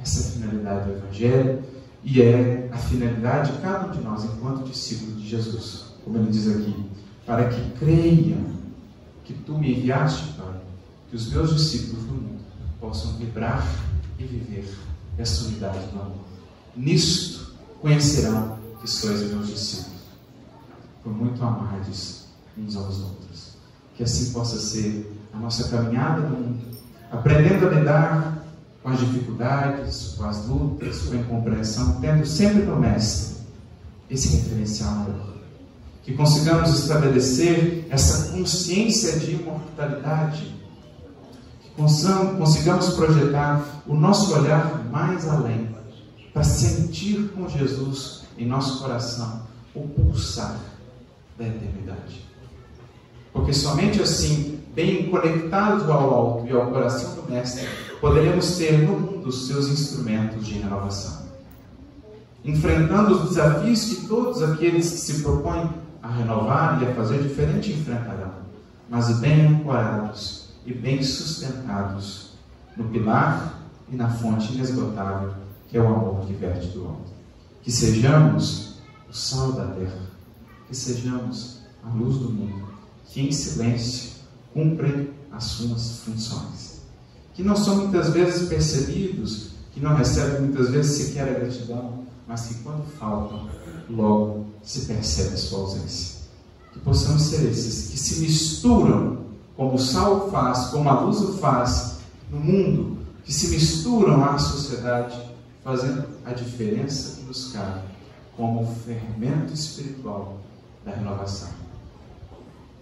Essa é a finalidade do Evangelho e é a finalidade de cada um de nós enquanto discípulos de Jesus. Como ele diz aqui, para que creiam que tu me enviaste, Pai, que os meus discípulos do mundo possam vibrar e viver essa unidade do amor. Nisto conhecerão que sois meus discípulos, por muito amardes uns aos outros. Que assim possa ser a nossa caminhada no mundo, aprendendo a lidar com as dificuldades, com as lutas, com a incompreensão, tendo sempre no Mestre esse referencial maior. Que consigamos estabelecer essa consciência de imortalidade, que consigamos projetar o nosso olhar mais além, para sentir com Jesus em nosso coração o pulsar da eternidade. Porque somente assim, bem conectados ao alto e ao coração do Mestre, poderemos ter no mundo os seus instrumentos de renovação. Enfrentando os desafios que todos aqueles que se propõem a renovar e a fazer diferente enfrentarão, mas bem ancorados e bem sustentados no pilar e na fonte inesgotável que é o amor que verte do alto. Que sejamos o sal da terra, que sejamos a luz do mundo, que em silêncio cumprem as suas funções que não são muitas vezes percebidos, que não recebem muitas vezes sequer a gratidão, mas que quando faltam, logo se percebe a sua ausência. Que possamos ser esses que se misturam, como o sal faz, como a luz o faz no mundo, que se misturam à sociedade, fazendo a diferença que nos cabe, como fermento espiritual da renovação.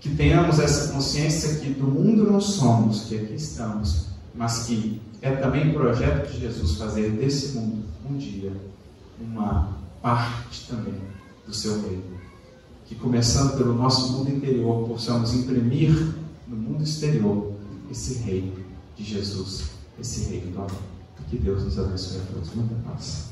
Que tenhamos essa consciência que do mundo não somos, que aqui estamos, mas que é também projeto de Jesus fazer desse mundo um dia uma parte também do seu reino. Que começando pelo nosso mundo interior, possamos imprimir no mundo exterior esse reino de Jesus, esse reino do amor. Que Deus nos abençoe a todos. Muita paz.